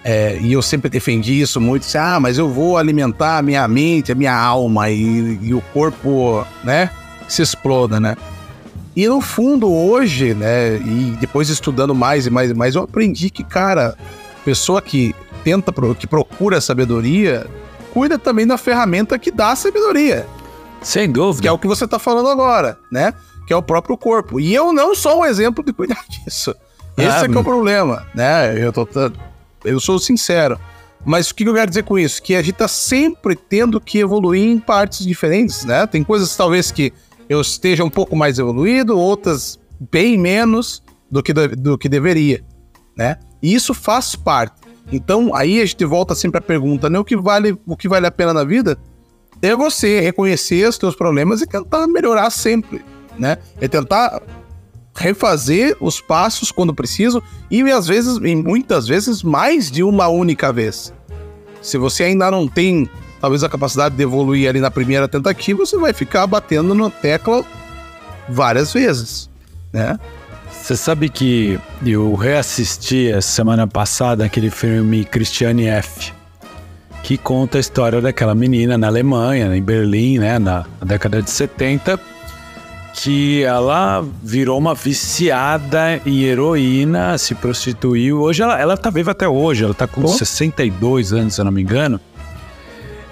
é, e eu sempre defendi isso muito, assim, ah, mas eu vou alimentar a minha mente, a minha alma e, e o corpo, né, se exploda, né? E no fundo, hoje, né, e depois estudando mais e mais e mais, eu aprendi que, cara, pessoa que tenta, que procura sabedoria, cuida também da ferramenta que dá a sabedoria. Sem dúvida. Que é o que você está falando agora, né? Que é o próprio corpo. E eu não sou um exemplo de cuidar disso. Esse é, é que é o problema, né? Eu, tô, eu sou sincero. Mas o que eu quero dizer com isso? Que a gente está sempre tendo que evoluir em partes diferentes, né? Tem coisas talvez que eu esteja um pouco mais evoluído, outras bem menos do que, do que deveria, né? E isso faz parte. Então, aí a gente volta sempre à pergunta, né? O que vale, o que vale a pena na vida é você reconhecer os teus problemas e tentar melhorar sempre, né? É tentar refazer os passos quando preciso e às vezes, e muitas vezes, mais de uma única vez. Se você ainda não tem, talvez, a capacidade de evoluir ali na primeira tentativa, você vai ficar batendo na tecla várias vezes, né? Você sabe que eu reassisti a semana passada aquele filme Christiane F., que conta a história daquela menina na Alemanha, em Berlim, né, na, década de 70, que ela virou uma viciada em heroína, se prostituiu. Hoje ela, ela tá viva até hoje, ela tá com oh. 62 anos, se eu não me engano.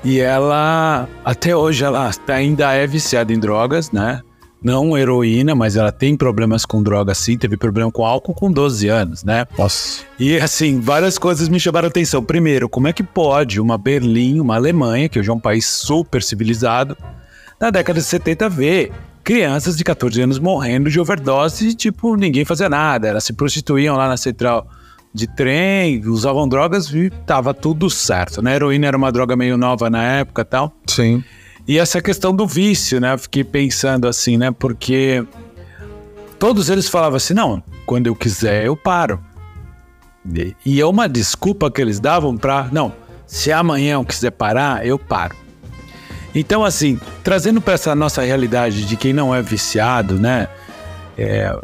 E ela, até hoje, ela ainda é viciada em drogas, né? Não heroína, mas ela tem problemas com droga sim, teve problema com álcool com 12 anos, né? Nossa. E assim, várias coisas me chamaram a atenção. Primeiro, como é que pode uma Berlim, uma Alemanha, que hoje é um país super civilizado, na década de 70 ver crianças de 14 anos morrendo de overdose e, tipo, ninguém fazia nada. Elas se prostituíam lá na central de trem, usavam drogas e tava tudo certo, né? A heroína era uma droga meio nova na época e tal. Sim. E essa questão do vício, né? Eu fiquei pensando assim, né? Porque todos eles falavam assim: não, quando eu quiser eu paro. E é uma desculpa que eles davam para, não, se amanhã eu quiser parar, eu paro. Então, assim, trazendo para essa nossa realidade de quem não é viciado, né? É,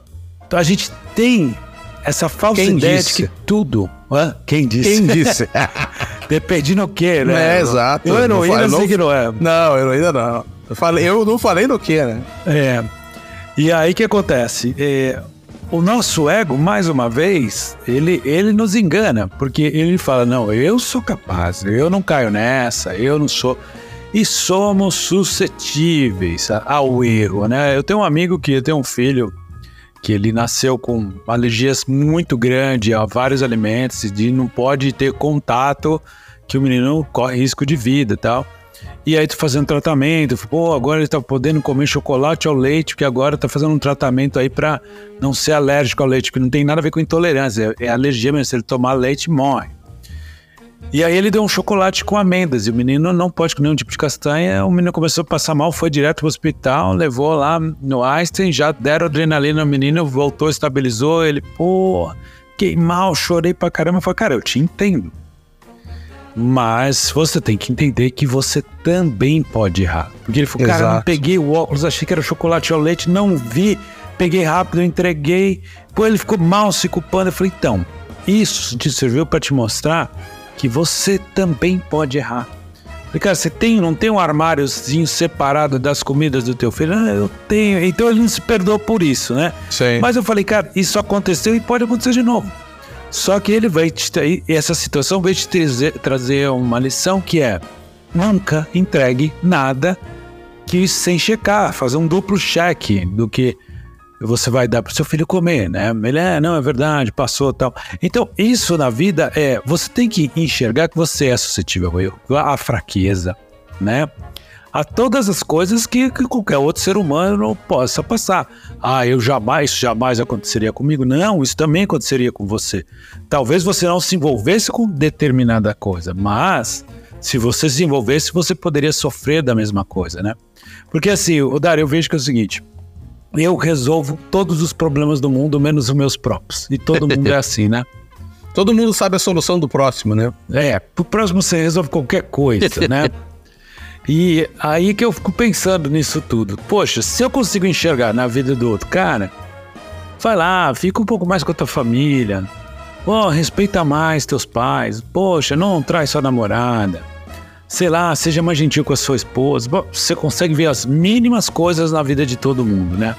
a gente tem essa falsa Quem ideia disse? de que tudo. Hã? Quem disse? Quem disse? Depende no que, né? É, exato. Eu Não heroína fala- sei não- que não é. Não, eu ainda não. Eu, falei, eu não falei no que, né? É. E aí o que acontece? É, o nosso ego, mais uma vez, ele, ele nos engana, porque ele fala: não, eu sou capaz, eu não caio nessa, eu não sou. E somos suscetíveis ao erro, né? Eu tenho um amigo que tem um filho que ele nasceu com alergias muito grandes a vários alimentos e não pode ter contato que o menino corre risco de vida e tal. E aí tu fazendo tratamento, pô, agora ele tá podendo comer chocolate ao leite, porque agora tá fazendo um tratamento aí pra não ser alérgico ao leite, que não tem nada a ver com intolerância, é, é alergia mesmo, se ele tomar leite, morre. E aí ele deu um chocolate com amêndoas, e o menino não pode comer nenhum tipo de castanha, o menino começou a passar mal, foi direto pro hospital, levou lá no Einstein, já deram adrenalina no menino, voltou, estabilizou, ele, pô, fiquei mal, chorei pra caramba, eu falei, cara, eu te entendo. Mas você tem que entender que você também pode errar. Porque ele falou, cara, eu não Exato. peguei o óculos, achei que era chocolate ao leite, não vi, peguei rápido, entreguei. Pô, ele ficou mal se culpando. Eu falei, então, isso te serviu para te mostrar que você também pode errar. Falei, cara, você tem, não tem um armáriozinho separado das comidas do teu filho? Ah, eu tenho. Então ele não se perdoou por isso, né? Sim. Mas eu falei, cara, isso aconteceu e pode acontecer de novo. Só que ele vai te essa situação vai te trazer, trazer uma lição que é nunca entregue nada que sem checar, fazer um duplo cheque do que você vai dar pro seu filho comer, né? Ele é, não, é verdade, passou tal. Então, isso na vida é, você tem que enxergar que você é suscetível erro, à fraqueza, né? A todas as coisas que, que qualquer outro ser humano possa passar. Ah, eu jamais, isso jamais aconteceria comigo. Não, isso também aconteceria com você. Talvez você não se envolvesse com determinada coisa, mas se você se envolvesse, você poderia sofrer da mesma coisa, né? Porque assim, o Dário, eu vejo que é o seguinte: eu resolvo todos os problemas do mundo, menos os meus próprios. E todo mundo é assim, né? Todo mundo sabe a solução do próximo, né? É, pro próximo você resolve qualquer coisa, né? E aí que eu fico pensando nisso tudo. Poxa, se eu consigo enxergar na vida do outro cara, vai lá, fica um pouco mais com a tua família. Pô, respeita mais teus pais. Poxa, não traz sua namorada. Sei lá, seja mais gentil com a sua esposa. Bom, Você consegue ver as mínimas coisas na vida de todo mundo, né?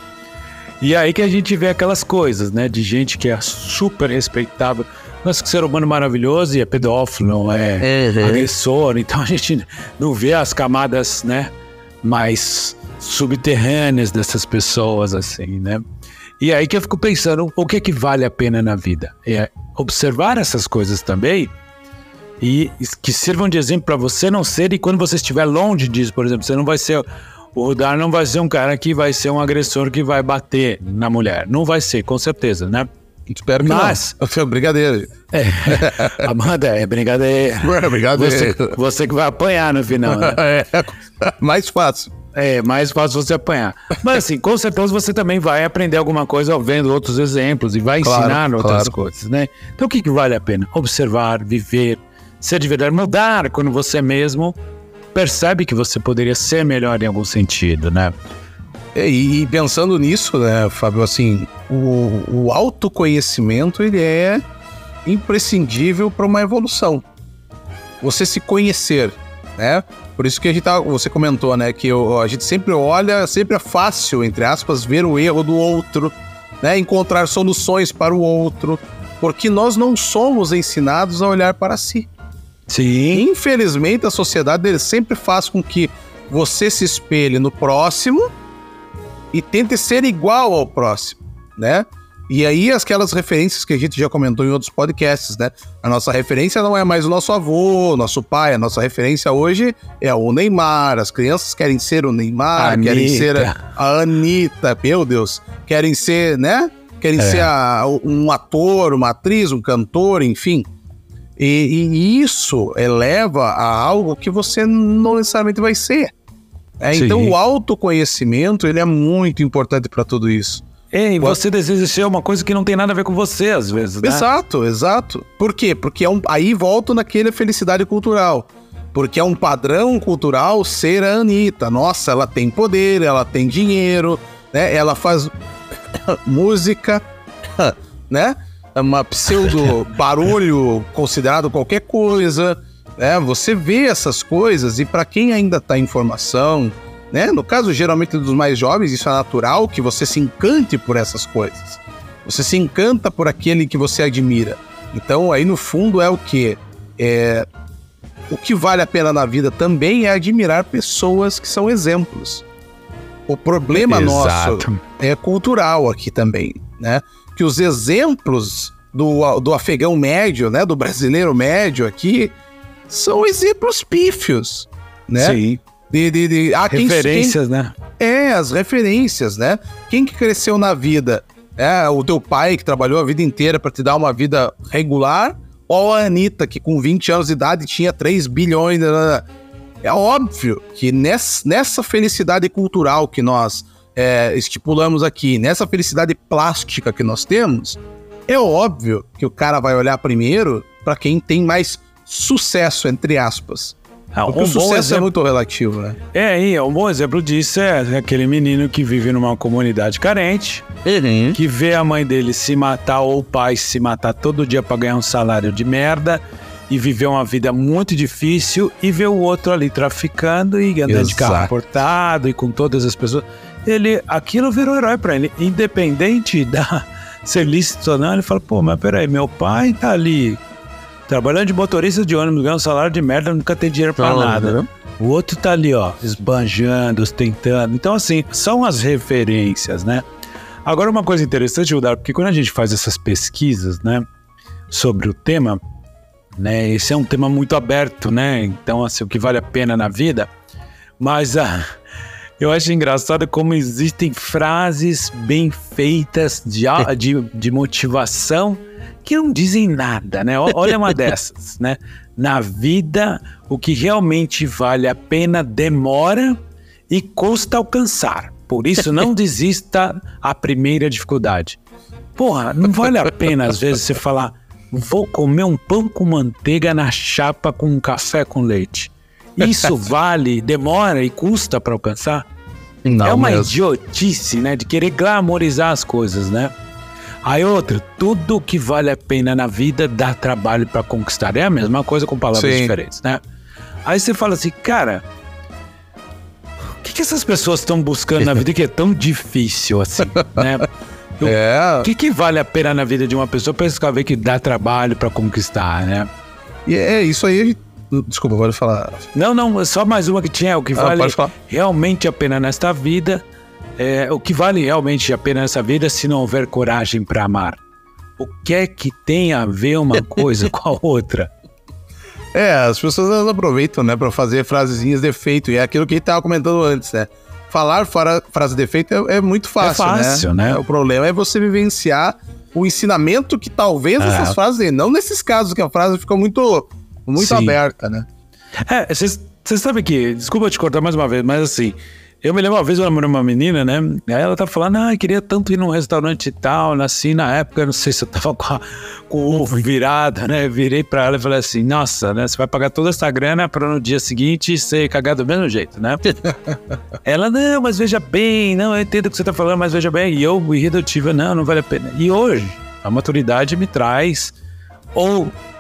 E aí que a gente vê aquelas coisas, né? De gente que é super respeitável. Nossa, que ser humano maravilhoso e é pedófilo, é agressor. Então a gente não vê as camadas, né? Mais subterrâneas dessas pessoas, assim, né? E aí que eu fico pensando, o que que vale a pena na vida? É observar essas coisas também e que sirvam de exemplo para você não ser e quando você estiver longe disso, por exemplo, você não vai ser o Rudar não vai ser um cara que vai ser um agressor que vai bater na mulher, não vai ser, com certeza, né? Espero que Mas- não. Brincadeira. É. Amanda, é brincadeira. Brincadeira. Você, você que vai apanhar no final, né? É, mais fácil. É, mais fácil você apanhar. Mas assim, com certeza você também vai aprender alguma coisa vendo outros exemplos e vai Claro, ensinar outras claro. coisas, né? Então o que, que vale a pena? Observar, viver, ser de verdade, mudar quando você mesmo percebe que você poderia ser melhor em algum sentido, né? É, E, pensando nisso, né, Fábio, assim, o, o autoconhecimento ele é imprescindível para uma evolução. Você se conhecer, né? Por isso que a gente tá, você comentou, né, que o- a gente sempre olha, sempre é fácil, entre aspas, ver o erro do outro, né, encontrar soluções para o outro, porque nós não somos ensinados a olhar para si. Sim. Infelizmente, a sociedade ele sempre faz com que você se espelhe no próximo e tente ser igual ao próximo, né? E aí, aquelas referências que a gente já comentou em outros podcasts, né? A nossa referência não é mais o nosso avô, nosso pai, a nossa referência hoje é o Neymar. As crianças querem ser o Neymar, Anitta. querem ser a, a Anitta, meu Deus, querem ser, né? Querem É. ser a- um ator, uma atriz, um cantor, enfim. E, e isso eleva a algo que você não necessariamente vai ser. É, então o autoconhecimento ele é muito importante para tudo isso. Ei, você deseja ser uma coisa que não tem nada a ver com você, às vezes, né? Exato, exato. Por quê? Porque é um, aí volto naquele felicidade cultural. Porque é um padrão cultural ser a Anitta. Nossa, ela tem poder, ela tem dinheiro, né? Ela faz música, né? É uma pseudo barulho considerado qualquer coisa, né? Você vê essas coisas e para quem ainda tá em formação, né? No caso, geralmente dos mais jovens, isso é natural que você se encante por essas coisas. Você se encanta por aquele que você admira. Então, aí no fundo é o que? É, o que vale a pena na vida também é admirar pessoas que são exemplos. O problema Exato. nosso é cultural aqui também, né? Que os exemplos do, do afegão médio, né? Do brasileiro médio aqui, são exemplos pífios, né? Sim. De, de, de ah, referências, quem, né? É, as referências, né? Quem que cresceu na vida? É o teu pai que trabalhou a vida inteira para te dar uma vida regular? Ou a Anitta, que com 20 anos de idade tinha 3 bilhões? Né? É óbvio que nessa, nessa felicidade cultural que nós é, estipulamos aqui, nessa felicidade plástica que nós temos, é óbvio que o cara vai olhar primeiro para quem tem mais sucesso, entre aspas. Ah, Porque um o sucesso é exemplo... é muito relativo, né? É, e um bom exemplo disso é aquele menino que vive numa comunidade carente, uhum. que vê a mãe dele se matar ou o pai se matar todo dia para ganhar um salário de merda e viver uma vida muito difícil e vê o outro ali traficando e andando Exato. de carro portado e com todas as pessoas. Ele, aquilo virou herói para ele, independente da ser lícito ou não. Ele fala, pô, mas peraí, meu pai tá ali Trabalhando de motorista de ônibus, ganhando um salário de merda, nunca tem dinheiro pra nada. Né? O outro tá ali, ó, esbanjando, ostentando. Então, assim, são as referências, né? Agora, uma coisa interessante, Judar, porque quando a gente faz essas pesquisas, né, sobre o tema, né, esse é um tema muito aberto, né? Então, assim, o que vale a pena na vida. Mas ah, eu acho engraçado como existem frases bem feitas de, de, de motivação que não dizem nada, né? Olha uma dessas, né? Na vida, o que realmente vale a pena demora e custa alcançar. Por isso, não desista a primeira dificuldade. Porra, não vale a pena às vezes você falar, vou comer um pão com manteiga na chapa com um café com leite. Isso vale, demora e custa para alcançar? Não, é uma mesmo. idiotice, né? De querer glamorizar as coisas, né? Aí outra, tudo que vale a pena na vida dá trabalho para conquistar. É a mesma coisa com palavras Sim. diferentes, né? Aí você fala assim, cara, o que, que essas pessoas estão buscando na vida que é tão difícil assim, né? O é. que, que vale a pena na vida de uma pessoa para ver que dá trabalho para conquistar, né? E é isso aí. Desculpa, pode falar. Não, não, só mais uma que tinha. O que ah, vale realmente a pena nesta vida é, o que vale realmente a pena nessa vida se não houver coragem para amar? O que é que tem a ver uma coisa com a outra? É, as pessoas aproveitam, né, para fazer frasezinhas de efeito, e é aquilo que a gente tava comentando antes, né? Falar fora frase de efeito é, é muito fácil, é fácil né? né? O problema é você vivenciar o ensinamento que talvez é. essas frases, não nesses casos que a frase ficou muito, muito aberta, né? É, vocês sabem que, desculpa te cortar mais uma vez, mas assim, eu me lembro uma vez eu namorei uma menina, né? Aí ela tava falando, ah, queria tanto ir num restaurante e tal. Nasci na época, não sei se eu tava com, a, com o ovo virado, né? Virei pra ela e falei assim, nossa, né? Você vai pagar toda essa grana pra no dia seguinte ser cagado do mesmo jeito, né? ela, não, mas veja bem, não, eu entendo o que você tá falando, mas veja bem. E eu, irredutível, não, não vale a pena. E hoje, a maturidade me traz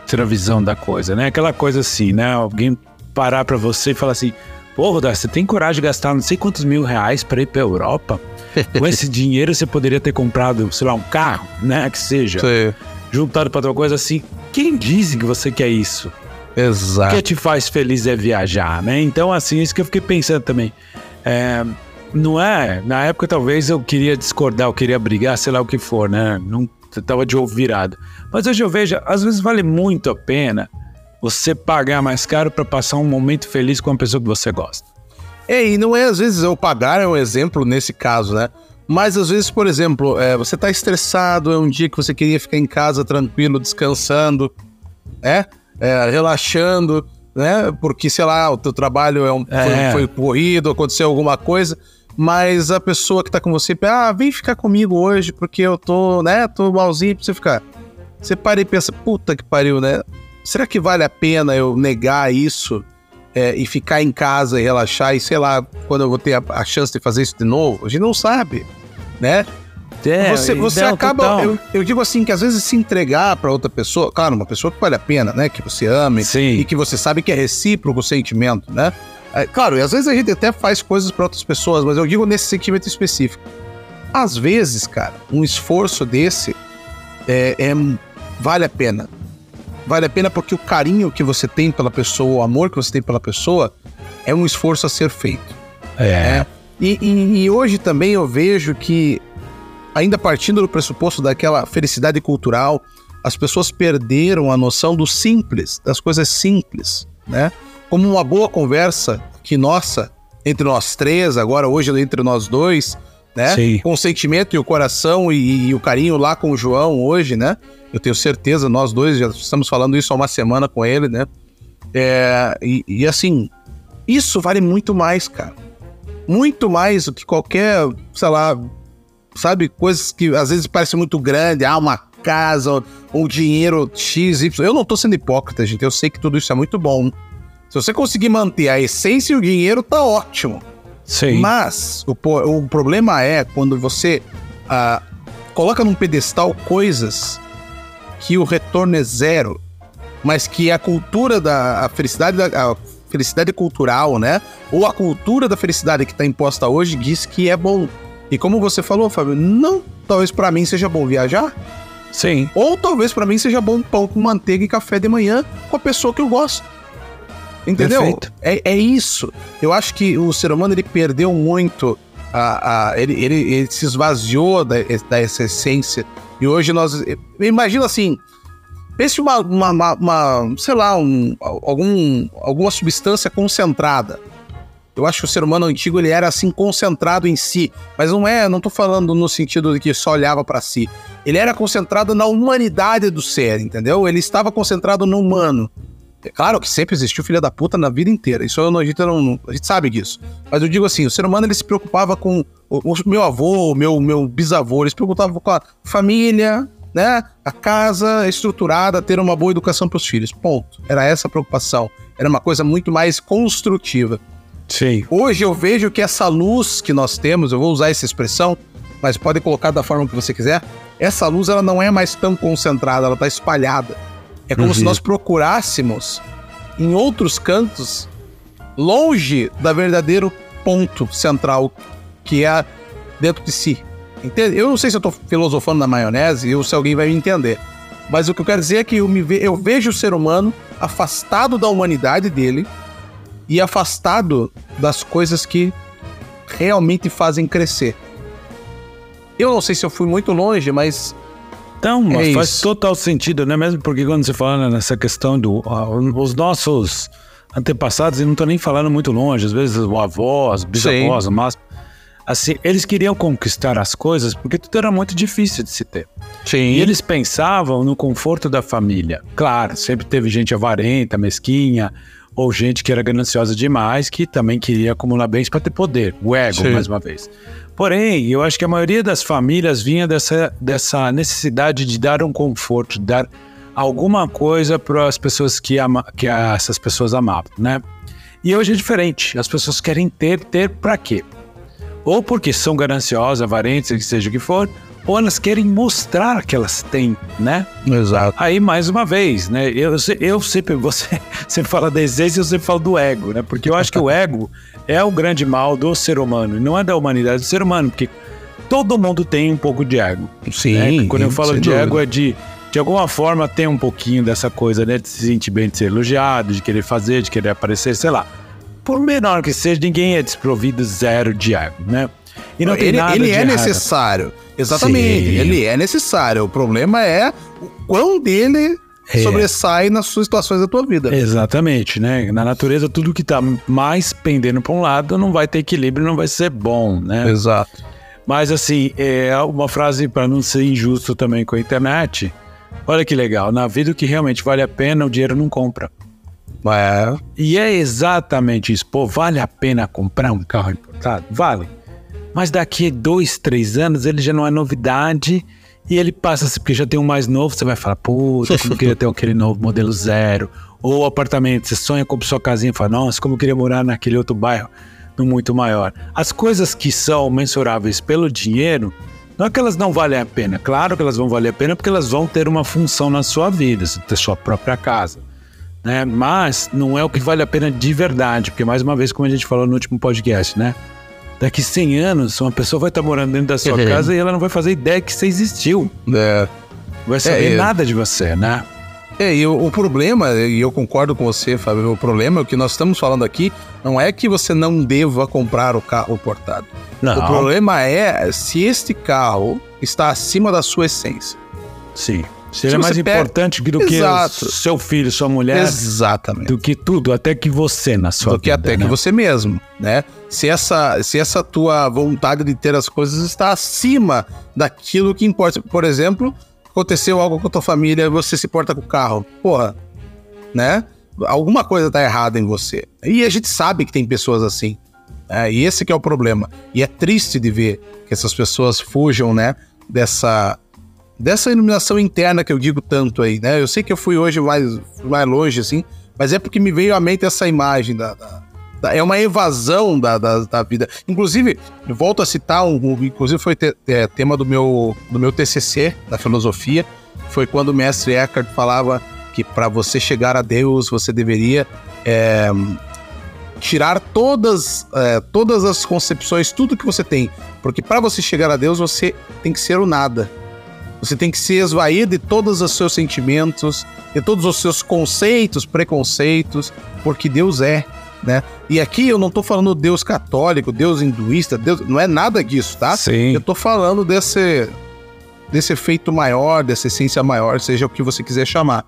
outra visão da coisa, né? Aquela coisa assim, né? Alguém parar pra você e falar assim Porra, você tem coragem de gastar não sei quantos mil reais para ir para Europa? Com esse dinheiro você poderia ter comprado, sei lá, um carro, né? Que seja. Sim. Juntado para outra coisa assim. Quem diz que você quer isso? Exato. O que te faz feliz é viajar, né? Então, assim, isso que eu fiquei pensando também. É, não é? Na época, talvez eu queria discordar, eu queria brigar, sei lá o que for, né? Não tava de ovo virado. Mas hoje eu vejo, às vezes vale muito a pena você pagar mais caro para passar um momento feliz com uma pessoa que você gosta. É, e não é às vezes eu pagar é um exemplo nesse caso, né? Mas às vezes, por exemplo, é, você tá estressado, é um dia que você queria ficar em casa tranquilo, descansando, é, é relaxando, né? Porque, sei lá, o teu trabalho é um, é. Foi, foi corrido, aconteceu alguma coisa. mas a pessoa que tá com você, ah, vem ficar comigo hoje porque eu tô, né, tô malzinho pra você ficar. Você para e pensa, puta que pariu, né? Será que vale a pena eu negar isso é, e ficar em casa e relaxar e sei lá quando eu vou ter a, a, chance de fazer isso de novo? A gente não sabe, né? É, você você acaba. Eu, eu, digo assim, que às vezes se entregar para outra pessoa, claro, uma pessoa que vale a pena, né? Que você ame Sim. e que você sabe que é recíproco o sentimento, né? É, claro, e às vezes a gente até faz coisas para outras pessoas, mas eu digo nesse sentimento específico. Às vezes, cara, um esforço desse é, é vale a pena. Vale a pena porque o carinho que você tem pela pessoa, o amor que você tem pela pessoa, é um esforço a ser feito. É. é. E, e, e hoje também eu vejo que ainda partindo do pressuposto daquela felicidade cultural, as pessoas perderam a noção do simples, das coisas simples, né? Como uma boa conversa que nossa, entre nós três, agora hoje entre nós dois, né? Sim. Com o sentimento e o coração e, e, o carinho lá com o João hoje, né? Eu tenho certeza, nós dois já estamos falando isso há uma semana com ele, né? É, e, e assim, isso vale muito mais, cara. Muito mais do que qualquer, sei lá, sabe? Coisas que às vezes parecem muito grande, ah, uma casa, um dinheiro X, Y. Eu não tô sendo hipócrita, gente. Eu sei que tudo isso é muito bom. Se você conseguir manter a essência e o dinheiro, tá ótimo. Sim. Mas o, o problema é quando você ah, coloca num pedestal coisas que o retorno é zero, mas que a cultura da a felicidade da a felicidade cultural, né? Ou a cultura da felicidade que está imposta hoje diz que é bom. E como você falou, Fábio, não, talvez para mim seja bom viajar. Sim. Ou talvez para mim seja bom pão com manteiga e café de manhã com a pessoa que eu gosto. Entendeu? É, é isso. Eu acho que o ser humano ele perdeu muito. A, a, ele, ele, ele se esvaziou da, da essa essência. E hoje nós. Imagina assim. Pense uma, uma, uma, uma sei lá, um, algum, alguma substância concentrada. Eu acho que o ser humano antigo ele era assim concentrado em si, mas não é, não tô falando no sentido de que só olhava para si. Ele era concentrado na humanidade do ser, entendeu? Ele estava concentrado no humano. É claro que sempre existiu filha da puta na vida inteira. Isso a gente não, a gente sabe disso. Mas eu digo assim, o ser humano ele se preocupava com o, o meu avô, o meu meu bisavô, ele se preocupava com a família, né? A casa estruturada, ter uma boa educação para os filhos. Ponto. Era essa a preocupação. Era uma coisa muito mais construtiva. Sim. Hoje eu vejo que essa luz que nós temos, eu vou usar essa expressão, mas pode colocar da forma que você quiser. Essa luz ela não é mais tão concentrada, ela está espalhada. É como uhum. se nós procurássemos em outros cantos, longe da verdadeiro ponto central que é dentro de si. Entende? Eu não sei se eu estou filosofando na maionese ou se alguém vai me entender. Mas o que eu quero dizer é que eu, me ve eu vejo o ser humano afastado da humanidade dele, e afastado das coisas que realmente fazem crescer. Eu não sei se eu fui muito longe, mas. Então, mas é faz isso. total sentido, né? Mesmo porque quando você fala nessa questão do. Uh, os nossos antepassados, e não estou nem falando muito longe, às vezes o avós, bisavós, mas. Assim, eles queriam conquistar as coisas porque tudo era muito difícil de se ter. Sim. E eles pensavam no conforto da família. Claro, sempre teve gente avarenta, mesquinha, ou gente que era gananciosa demais, que também queria acumular bens para ter poder, o ego, Sim. mais uma vez. Porém, eu acho que a maioria das famílias vinha dessa, dessa necessidade de dar um conforto, de dar alguma coisa para as pessoas que, ama, que essas pessoas amavam, né? E hoje é diferente. As pessoas querem ter, ter para quê? Ou porque são gananciosas, avarentas, que seja o que for, ou elas querem mostrar que elas têm, né? Exato. Aí, mais uma vez, né? Eu, eu sempre, você sempre fala da essência, eu sempre falo do ego, né? Porque eu acho que o ego é o grande mal do ser humano, e não é da humanidade, do ser humano, porque todo mundo tem um pouco de ego. Sim. Né? Quando eu falo de ego, é de de alguma forma tem um pouquinho dessa coisa, né? De se sentir bem, de ser elogiado, de querer fazer, de querer aparecer, sei lá. Por menor que seja, ninguém é desprovido zero de ego, né? E não tem ele, nada ele é errado. necessário. Exatamente, Sim. ele é necessário. O problema é o quão dele é. sobressai nas suas situações da tua vida. Exatamente, né? Na natureza, tudo que tá mais pendendo para um lado não vai ter equilíbrio, não vai ser bom, né? Exato. Mas assim, é uma frase para não ser injusto também com a internet. Olha que legal, na vida o que realmente vale a pena, o dinheiro não compra. É. E é exatamente isso. Pô, vale a pena comprar um carro importado? Vale. Mas daqui dois, três anos ele já não é novidade e ele passa, porque já tem um mais novo, você vai falar, puta, como eu queria ter aquele novo modelo zero. Ou apartamento, você sonha com sua casinha e fala, nossa, como eu queria morar naquele outro bairro, no muito maior. As coisas que são mensuráveis pelo dinheiro, não é que elas não valem a pena. Claro que elas vão valer a pena porque elas vão ter uma função na sua vida, você ter sua própria casa. Né? Mas não é o que vale a pena de verdade, porque mais uma vez, como a gente falou no último podcast, né? Daqui 100 anos, uma pessoa vai estar morando dentro da sua casa e ela não vai fazer ideia que você existiu. É. Não vai saber É, é. nada de você, né? É, e o, o problema, e eu concordo com você, Fábio, o problema é o que nós estamos falando aqui não é que você não deva comprar o carro importado. Não. O problema é se este carro está acima da sua essência. Sim. Se Seria mais pega- importante do que Exato. seu filho, sua mulher, Exatamente. do que tudo, até que você na sua do que vida, até né? que você mesmo, né? Se essa, se essa tua vontade de ter as coisas está acima daquilo que importa. Por exemplo, aconteceu algo com a tua família, você se porta com o carro. Porra, né? Alguma coisa tá errada em você. E a gente sabe que tem pessoas assim. né? E esse que é o problema. E é triste de ver que essas pessoas fujam, né? Dessa, dessa iluminação interna que eu digo tanto aí, né? Eu sei que eu fui hoje mais, mais longe, assim, mas é porque me veio à mente essa imagem da. da- da- é uma evasão da, da, da vida. Inclusive, eu volto a citar, um, um- inclusive foi te- é, tema do meu, do meu TCC, da filosofia, foi quando o mestre Eckhart falava que para você chegar a Deus, você deveria é, tirar todas, é, todas as concepções, tudo que você tem. Porque para você chegar a Deus, você tem que ser o nada. Você tem que se esvair de todos os seus sentimentos, de todos os seus conceitos, preconceitos, porque Deus é, né? E aqui eu não tô falando Deus católico, Deus hinduísta, Deus, não é nada disso, tá? Sim. Eu tô falando desse desse efeito maior, dessa essência maior, seja o que você quiser chamar.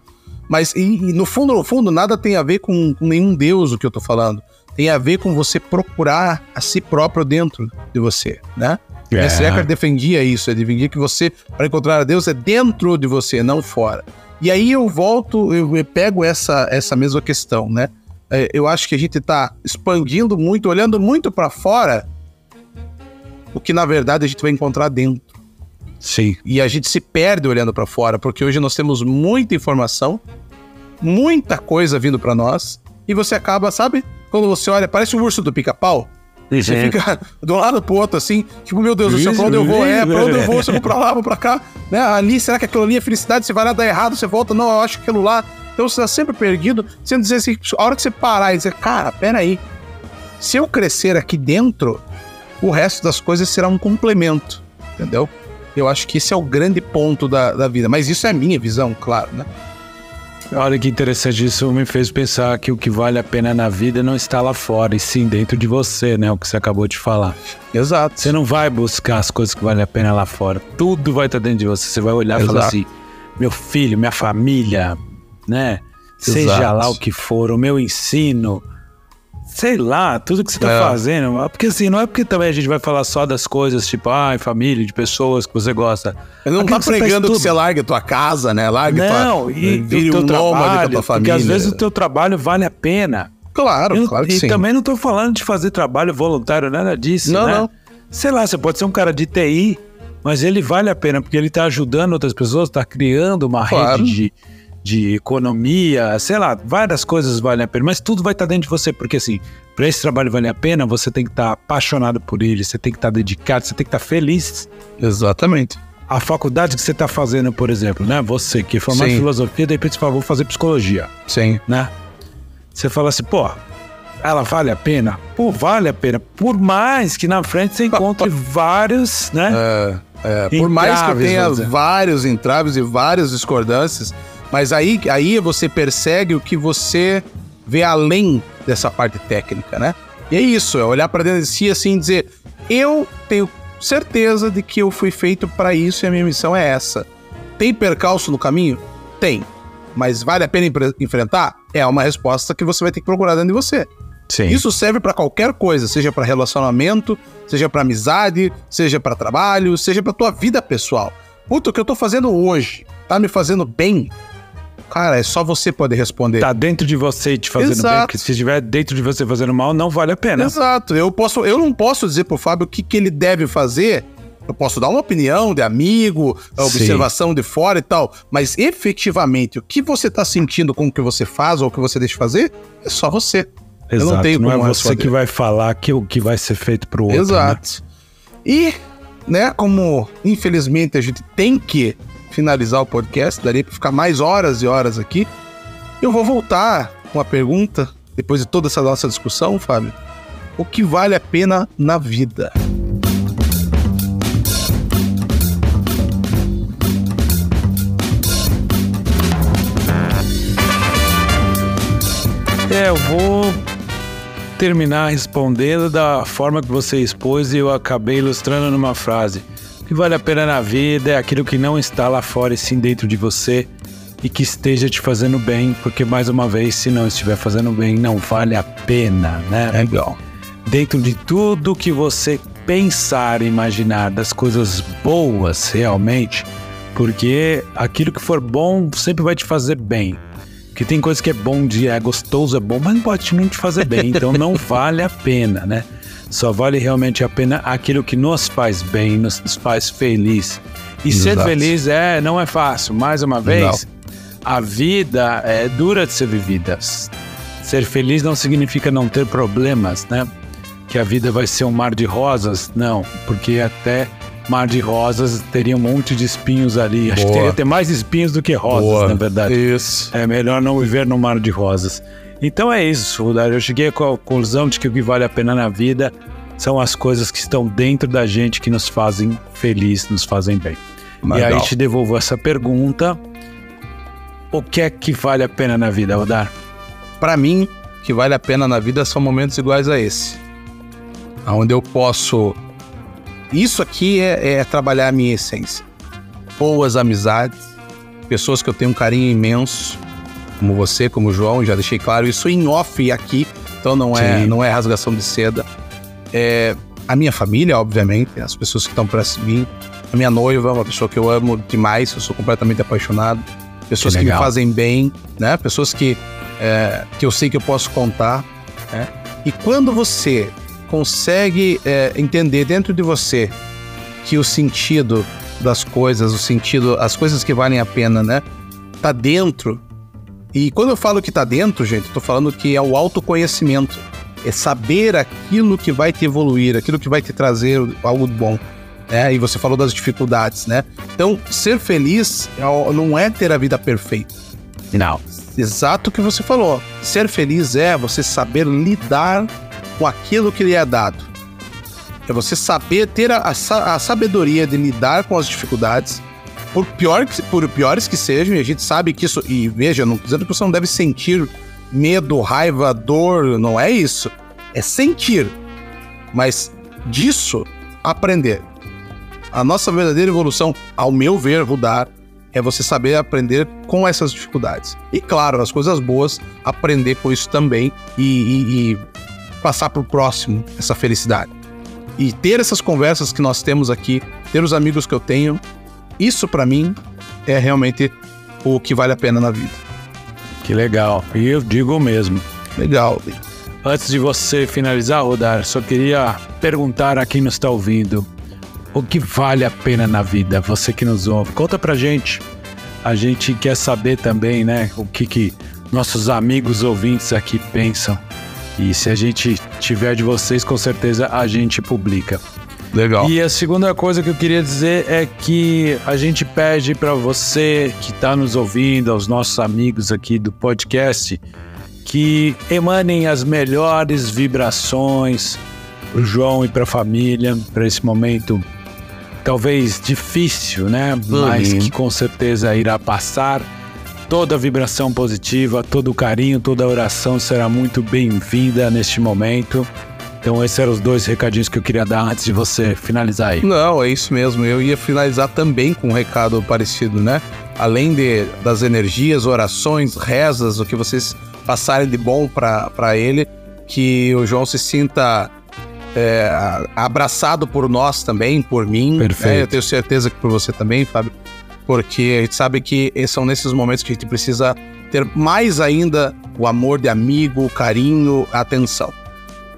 Mas e, e no fundo, no fundo, nada tem a ver com, com nenhum Deus o que eu tô falando. Tem a ver com você procurar a si próprio dentro de você, né? É. Mestre Eckhart defendia isso, ele defendia que você, para encontrar a Deus, é dentro de você, não fora. E aí eu volto, eu, eu pego essa, essa mesma questão, né? É, eu acho que a gente tá expandindo muito, olhando muito para fora, o que na verdade a gente vai encontrar dentro. Sim. E a gente se perde olhando para fora, porque hoje nós temos muita informação, muita coisa vindo para nós, e você acaba, sabe? Quando você olha, parece o urso do pica-pau. Você fica de um lado pro outro, assim, tipo, meu Deus do céu, pra onde eu vou? É, pra onde eu vou? Se eu vou pra lá, vou pra cá. Né? Ali, será que aquilo ali é felicidade? Você vai lá, dá errado, você volta, não, eu acho que aquilo lá. Então você tá sempre perdido, sendo dizer assim, a hora que você parar e dizer, cara, peraí, se eu crescer aqui dentro, o resto das coisas será um complemento, entendeu? Eu acho que esse é o grande ponto da, da vida. Mas isso é a minha visão, claro, né? Olha que interessante, isso me fez pensar que o que vale a pena na vida não está lá fora, e sim dentro de você, né? O que você acabou de falar. Exato. Você não vai buscar as coisas que valem a pena lá fora. Tudo vai estar dentro de você. Você vai olhar e falar Exato. assim: meu filho, minha família, né? Seja Exato. lá o que for, o meu ensino. Sei lá, tudo que você tá É. fazendo. Porque assim, não é porque também a gente vai falar só das coisas, tipo, ai, família, de pessoas que você gosta. Não Aquilo tá que você pregando que você largue a tua casa, né? Largue Não, tua. e vire um nômade com a trabalho, tua porque família. às vezes o teu trabalho vale a pena. Claro, Eu- claro que e sim. também não tô falando de fazer trabalho voluntário, nada disso, Não, né? não. Sei lá, você pode ser um cara de TI, mas ele vale a pena, porque ele tá ajudando outras pessoas, tá criando uma Claro. rede de, de economia, sei lá, várias coisas valem a pena, mas tudo vai estar dentro de você, porque assim, para esse trabalho valer a pena, você tem que estar apaixonado por ele, você tem que estar dedicado, você tem que estar feliz. Exatamente. A faculdade que você tá fazendo, por exemplo, né? Você que é formado em Sim. filosofia, de repente você fala, vou fazer psicologia Sim. né? Você fala assim, pô, ela vale a pena? Pô, vale a pena. Por mais que na frente você encontre vários, né? É, é, por mais que Entraves, tenha vários entraves e várias discordâncias, mas aí, aí você persegue o que você vê além dessa parte técnica, né? E é isso, é olhar para dentro de si assim e dizer: eu tenho certeza de que eu fui feito para isso e a minha missão é essa. Tem percalço no caminho? Tem. Mas vale a pena enfrentar? É uma resposta que você vai ter que procurar dentro de você. Sim. Isso serve pra qualquer coisa, seja pra relacionamento, seja pra amizade, seja pra trabalho, seja pra tua vida pessoal. Puta, o que eu tô fazendo hoje tá me fazendo bem? Cara, é só você poder responder. Tá dentro de você te fazendo Exato. bem, porque se estiver dentro de você fazendo mal, não vale a pena. Exato. Eu, posso, eu não posso dizer pro Fábio o que, que ele deve fazer. Eu posso dar uma opinião de amigo, observação Sim. de fora e tal, mas efetivamente o que você tá sentindo com o que você faz ou o que você deixa de fazer é só você. Exato. Eu não, tenho não é você que vai falar que o que vai ser feito pro outro. Né? Exato. Né? E, né, como infelizmente a gente tem que finalizar o podcast, daria para ficar mais horas e horas aqui. Eu vou voltar com a pergunta, depois de toda essa nossa discussão, Fábio. O que vale a pena na vida? É, eu vou terminar respondendo da forma que você expôs e eu acabei ilustrando numa frase. Que vale a pena na vida é aquilo que não está lá fora e sim dentro de você e que esteja te fazendo bem, porque mais uma vez, se não estiver fazendo bem, não vale a pena, né? Legal. Dentro de tudo que você pensar, imaginar das coisas boas realmente, porque aquilo que for bom sempre vai te fazer bem. Porque tem coisa que é bom de é gostoso, é bom, mas não pode não te fazer bem, então não vale a pena, né? Só vale realmente a pena aquilo que nos faz bem, nos faz feliz. E Exato. ser feliz é não é fácil. Mais uma vez, não. a vida é dura de ser vivida. Ser feliz não significa não ter problemas, né? Que a vida vai ser um mar de rosas, não, porque até mar de rosas teria um monte de espinhos ali. Acho Boa. que teria ter mais espinhos do que rosas, Boa. na verdade. Isso. É melhor não viver no mar de rosas. Então é isso, Rudar. Eu cheguei à conclusão de que o que vale a pena na vida são as coisas que estão dentro da gente que nos fazem feliz, nos fazem bem. Legal. E aí te devolvo essa pergunta. O que é que vale a pena na vida, Rodar? Para mim, o que vale a pena na vida são momentos iguais a esse. Onde eu posso isso aqui é, é trabalhar a minha essência. Boas amizades, pessoas que eu tenho um carinho imenso, como você, como o João, já deixei claro isso em off aqui, então não é, não é rasgação de seda. É, a minha família, obviamente, as pessoas que estão para mim, a minha noiva, uma pessoa que eu amo demais, eu sou completamente apaixonado, pessoas que, que me fazem bem, né? Pessoas que, é, que eu sei que eu posso contar. Né? E quando você consegue é, entender dentro de você que o sentido das coisas, o sentido, as coisas que valem a pena, né, tá dentro. E quando eu falo que tá dentro, gente, tô falando que é o autoconhecimento. É saber aquilo que vai te evoluir, aquilo que vai te trazer algo bom. Né? E você falou das dificuldades, né? Então, ser feliz é não é ter a vida perfeita. Não. Exato o que você falou. Ser feliz é você saber lidar com aquilo que lhe é dado. É você saber ter a, a, a sabedoria de lidar com as dificuldades, por, pior que, por piores que sejam, e a gente sabe que isso. E veja, não dizendo que você não deve sentir medo, raiva, dor, não é isso. É sentir. Mas disso, aprender. A nossa verdadeira evolução, ao meu ver, Rudar, é você saber aprender com essas dificuldades. E claro, as coisas boas, aprender com isso também e, e, e passar para o próximo essa felicidade. E ter essas conversas que nós temos aqui, ter os amigos que eu tenho, isso para mim é realmente o que vale a pena na vida. Que legal. E eu digo mesmo. Legal. Antes de você finalizar, Rodar, só queria perguntar a quem nos está ouvindo: o que vale a pena na vida? Você que nos ouve, conta pra gente. A gente quer saber também, né, o que, que nossos amigos ouvintes aqui pensam. E se a gente tiver de vocês, com certeza a gente publica. Legal. E a segunda coisa que eu queria dizer é que a gente pede para você que está nos ouvindo, aos nossos amigos aqui do podcast, que emanem as melhores vibrações para o João e para a família, para esse momento talvez difícil, né? Uhum. Mas que com certeza irá passar Toda vibração positiva, todo o carinho, toda a oração será muito bem-vinda neste momento. Então, esses eram os dois recadinhos que eu queria dar antes de você finalizar aí. Não, é isso mesmo. Eu ia finalizar também com um recado parecido, né? Além de, das energias, orações, rezas, o que vocês passarem de bom para ele, que o João se sinta é, abraçado por nós também, por mim. Perfeito. Né? Eu tenho certeza que por você também, Fábio porque a gente sabe que são nesses momentos que a gente precisa ter mais ainda o amor de amigo, o carinho, a atenção.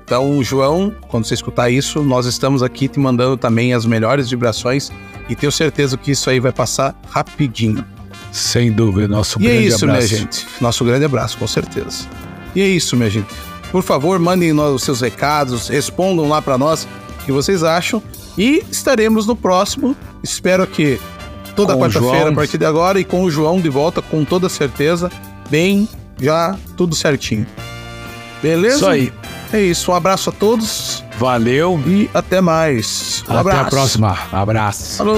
Então, João, quando você escutar isso, nós estamos aqui te mandando também as melhores vibrações e tenho certeza que isso aí vai passar rapidinho. Sem dúvida, nosso e grande é isso, abraço. minha gente. Nosso grande abraço, com certeza. E é isso, minha gente. Por favor, mandem os seus recados, respondam lá para nós o que vocês acham e estaremos no próximo. Espero que toda quarta-feira a partir de agora e com o João de volta com toda certeza, bem, já tudo certinho. Beleza? Isso aí. É isso. Um abraço a todos Valeu. e até mais. Um Até abraço. a próxima. Abraço. Falou.